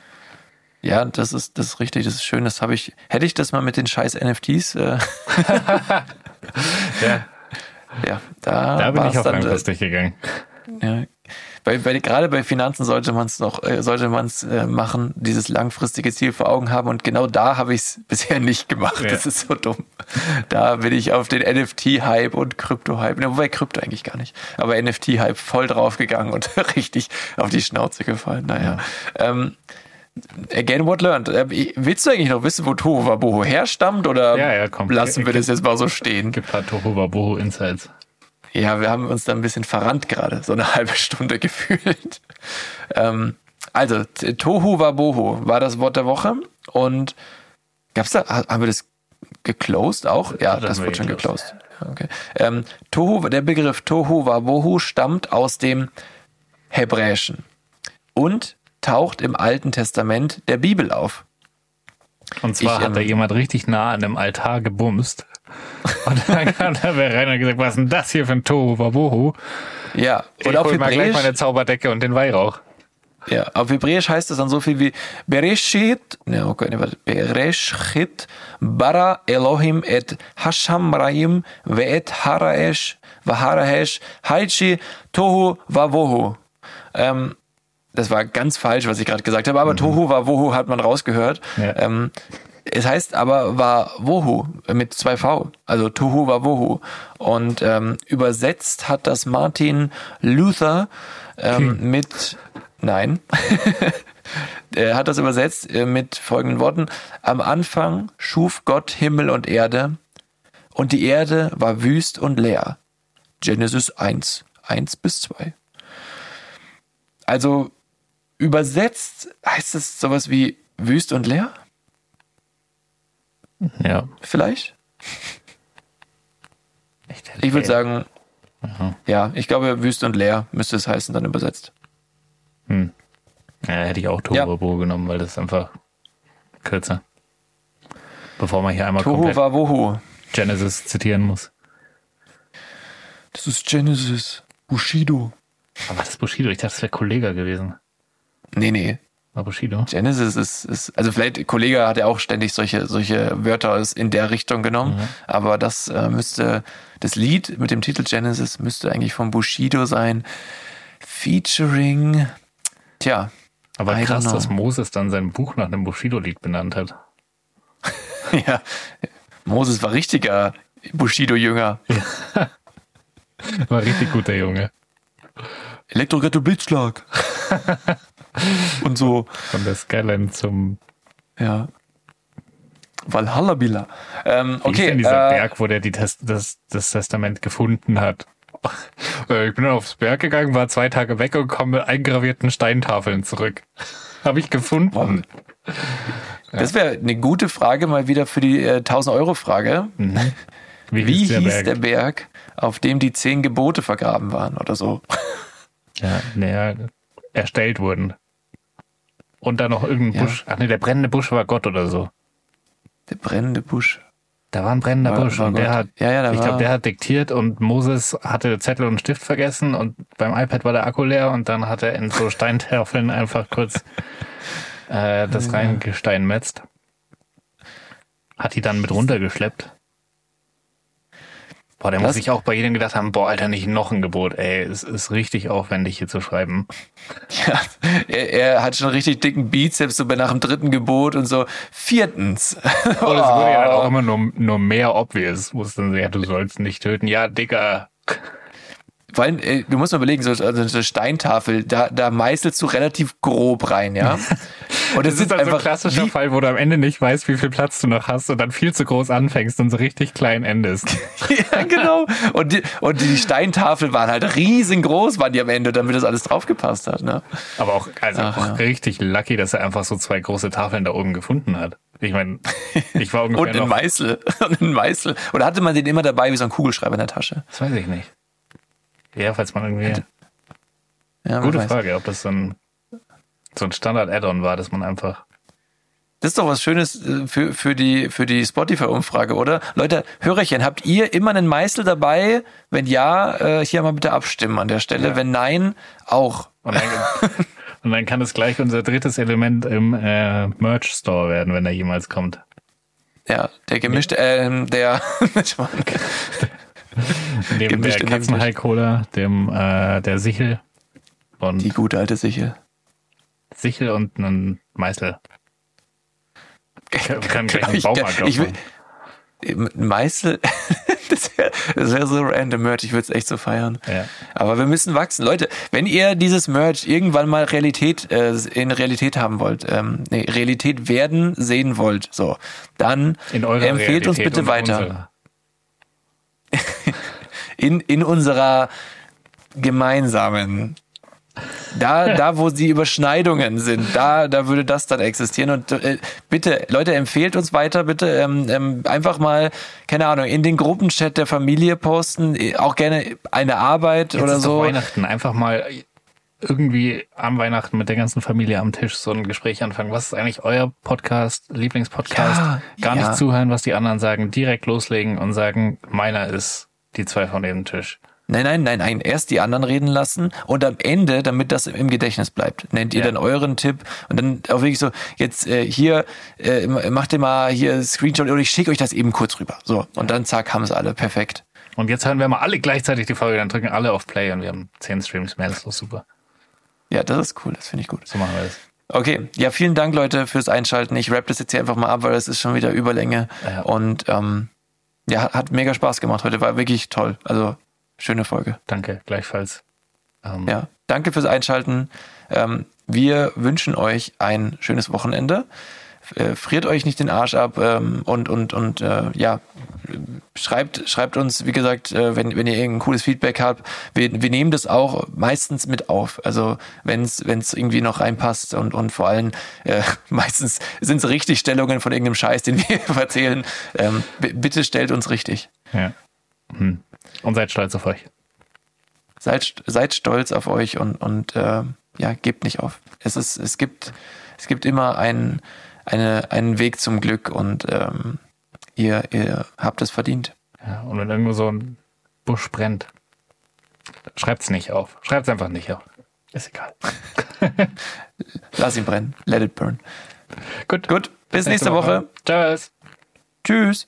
Ja, das ist, das ist richtig, das ist schön. Das habe ich, hätte ich das mal mit den scheiß NFTs. Äh, <laughs> ja. ja, da, da bin ich auch dann, äh, langfristig gegangen. Ja, bei, bei, gerade bei Finanzen sollte man es noch, äh, sollte man es äh, machen, dieses langfristige Ziel vor Augen haben. Und genau da habe ich es <laughs> bisher nicht gemacht. Ja. Das ist so dumm. Da bin ich auf den NFT-Hype und Krypto-Hype, ne, wobei Krypto eigentlich gar nicht, aber NFT-Hype voll draufgegangen und <laughs> richtig auf die Schnauze gefallen. Naja. Ja. Ähm, Again, what learned. Äh, willst du eigentlich noch wissen, wo Toho Waboho herstammt oder ja, ja, komm. lassen wir das jetzt mal so stehen? Gibt halt Toho Waboho Insights. Ja, wir haben uns da ein bisschen verrannt gerade, so eine <laughs> halbe Stunde gefühlt. Ähm, also, t- Tohu Wabohu war das Wort der Woche und gab's da, ha- haben wir das geclosed auch? Ja, Das das wird schon geclosed. Okay. Ähm, Tohu, der Begriff Tohu Wabohu stammt aus dem Hebräischen und taucht im Alten Testament der Bibel auf. Und zwar Ich, hat da ähm, jemand richtig nah an dem Altar gebumst. <laughs> Und dann kam da wer rein und gesagt, was ist denn das hier für ein Tohu Wabohu? Ja, Ich und auf hol mal gleich meine Zauberdecke und den Weihrauch. ja, auf Hebräisch heißt es dann so viel wie Bereshit, ne, okay, ne, warte, Bereshit bara Elohim et Hashamraim ve et Haraesh vaharaesh haichi tohu vavohu. Ähm, das war ganz falsch, was ich gerade gesagt habe, aber Tohu Vavohu hat man rausgehört. Ja. Ähm, es heißt aber Vavohu mit zwei V, also Tohu Vavohu. Und ähm, übersetzt hat das Martin Luther ähm, mit, nein, <laughs> er hat das übersetzt äh, mit folgenden Worten. Am Anfang schuf Gott Himmel und Erde und die Erde war wüst und leer. Genesis 1, 1 bis 2. Also übersetzt heißt es sowas wie wüst und leer? Ja. Vielleicht? Ich würde sagen, ja, ich glaube, wüst und leer müsste es heißen, dann übersetzt. Ja, hätte ich auch Tohu Ja. Genommen, weil das ist einfach kürzer. Bevor man hier einmal Tohu komplett Wawohu. Genesis zitieren muss. Das ist Genesis. Bushido. Aber das ist Bushido. Ich dachte, das wäre Kollega gewesen. Nee, nee. War Bushido? Genesis ist, ist also vielleicht, Kollege hat ja auch ständig solche, solche Wörter in der Richtung genommen, aber das äh, müsste, das Lied mit dem Titel Genesis müsste eigentlich von Bushido sein. Featuring, tja, Aber I krass, dass Moses dann sein Buch nach einem Bushido-Lied benannt hat. <laughs> ja, Moses war richtiger Bushido-Jünger. <laughs> War richtig guter Junge. Elektroghetto Blitzschlag. <laughs> <laughs> Und so, Von der Skyline zum. ja. Valhalla. Ähm, Wie ist okay, denn dieser äh, Berg, wo der die Test, das, das Testament gefunden hat? <laughs> Äh, Ich bin dann aufs Berg gegangen, war zwei Tage weg und komme mit eingravierten Steintafeln zurück. <laughs> Habe ich gefunden. das wäre eine gute Frage mal wieder für die äh, 1000-Euro-Frage. Wie hieß hieß der Berg, auf dem die zehn Gebote vergraben waren oder so? Ja, naja, erstellt wurden. Und dann noch irgendein Ja. Busch. Ach nee, der brennende Busch war Gott oder so. Der brennende Busch. Da war ein brennender War- Busch war und der Gott. hat, Ja, ja, da ich glaube, der hat diktiert und Moses hatte Zettel und Stift vergessen und beim iPad war der Akku leer und dann hat er in so <laughs> Steintafeln einfach kurz äh, das reingesteinmetzt. Hat die dann mit runtergeschleppt. Boah, der muss sich auch bei jedem gedacht haben, boah, Alter, nicht noch ein Gebot, ey, es ist richtig aufwendig hier zu schreiben. Ja, er, er hat schon richtig dicken Bizeps, so bei nach dem dritten Gebot und so. Viertens. Und es wurde ja Oh. dann auch immer nur, nur mehr obvious. Muss dann ja, du sollst nicht töten. Ja, Digga. Vor allem, äh, du musst mal überlegen, so also eine Steintafel, da, da meißelst du relativ grob rein, ja? <laughs> Und Das ist dann so ein klassischer wie, Fall, wo du am Ende nicht weißt, wie viel Platz du noch hast und dann viel zu groß anfängst und so richtig klein endest. <laughs> Ja, genau. Und die, und die Steintafel waren halt riesengroß, waren die am Ende, damit das alles draufgepasst hat, ne? Aber auch, also Ach, auch ja. richtig lucky, dass er einfach so zwei große Tafeln da oben gefunden hat. Ich meine, ich war <laughs> ungefähr Und ein Meißel. Und ein Meißel. Oder hatte man den immer dabei wie so ein Kugelschreiber in der Tasche? das weiß ich nicht. Ja, falls man irgendwie, Ja, gute weiß. Frage, ob das so ein, so ein Standard-Add-on war, dass man einfach, Das ist doch was Schönes äh, für, für die, für die Spotify-Umfrage, oder? Leute, Hörerchen, habt ihr immer einen Meißel dabei? Wenn ja, äh, hier mal bitte abstimmen an der Stelle. Ja. Wenn nein, auch. und dann, <laughs> und dann kann es gleich unser drittes Element im äh, Merch-Store werden, wenn er jemals kommt. Ja, der gemischte, ähm, der, <laughs> <laughs> <laughs> Neben der in Hinsicht. Katzenhai-Cola, dem, äh, der Sichel und die gute alte Sichel. Sichel und einen Meißel. Wir können gleich einen Ich- Baumarkt ich will- Meißel, <laughs> das wäre wär so random Merch, ich würde es echt so feiern. Ja. Aber wir müssen wachsen. Leute, wenn ihr dieses Merch irgendwann mal Realität, äh, in Realität haben wollt, ähm, nee, Realität werden sehen wollt, so, dann empfehlt uns Realität bitte und weiter. unserer. <laughs> in, in unserer gemeinsamen da, da, wo die Überschneidungen sind, da, da würde das dann existieren. Und äh, bitte, Leute, empfehlt uns weiter, bitte ähm, ähm, einfach mal, keine Ahnung, in den Gruppenchat der Familie posten, auch gerne eine Arbeit Jetzt oder so. Weihnachten einfach mal irgendwie am Weihnachten mit der ganzen Familie am Tisch so ein Gespräch anfangen. Was ist eigentlich euer Podcast, Lieblingspodcast? Ja, Gar ja. nicht zuhören, was die anderen sagen, direkt loslegen und sagen, meiner ist die zwei von dem Tisch. Nein, nein, nein, nein. Erst die anderen reden lassen und am Ende, damit das im Gedächtnis bleibt, nennt ihr Ja. dann euren Tipp und dann auch wirklich so, jetzt äh, hier, äh, macht ihr mal hier Screenshot oder ich schicke euch das eben kurz rüber. So, und dann zack, haben es alle. Perfekt. Und jetzt hören wir mal alle gleichzeitig die Folge, dann drücken alle auf Play und wir haben zehn Streams mehr. Das ist doch super. Ja, das ist cool, das finde ich gut. So machen wir das. Okay, ja, vielen Dank, Leute, fürs Einschalten. Ich rap das jetzt hier einfach mal ab, weil das ist schon wieder Überlänge. Ja. Und ähm, ja, hat- hat mega Spaß gemacht heute, war wirklich toll. Also, schöne Folge. Danke, gleichfalls. Ähm, Ja, danke fürs Einschalten. Ähm, wir wünschen euch ein schönes Wochenende. Äh, friert euch nicht den Arsch ab ähm, und und und äh, ja schreibt schreibt uns wie gesagt äh, wenn wenn ihr irgendein cooles Feedback habt wir, wir nehmen das auch meistens mit auf also wenn es wenn es irgendwie noch reinpasst und und vor allem äh, <laughs> meistens sind es Richtigstellungen von irgendeinem Scheiß den wir <laughs> erzählen ähm, bitte stellt uns richtig ja. Hm. Und seid stolz auf euch. seid, seid stolz auf euch und, und äh, ja, gebt nicht auf. Es, ist, es, gibt, es gibt immer einen, eine, einen Weg zum Glück und ähm, ihr, ihr habt es verdient. Ja, und wenn irgendwo so ein Busch brennt, schreibt's nicht auf. Schreibt's einfach nicht auf. Ist egal. <laughs> Lass ihn brennen. Let it burn. Gut. Gut, bis nächste Woche. Tschüss. Tschüss.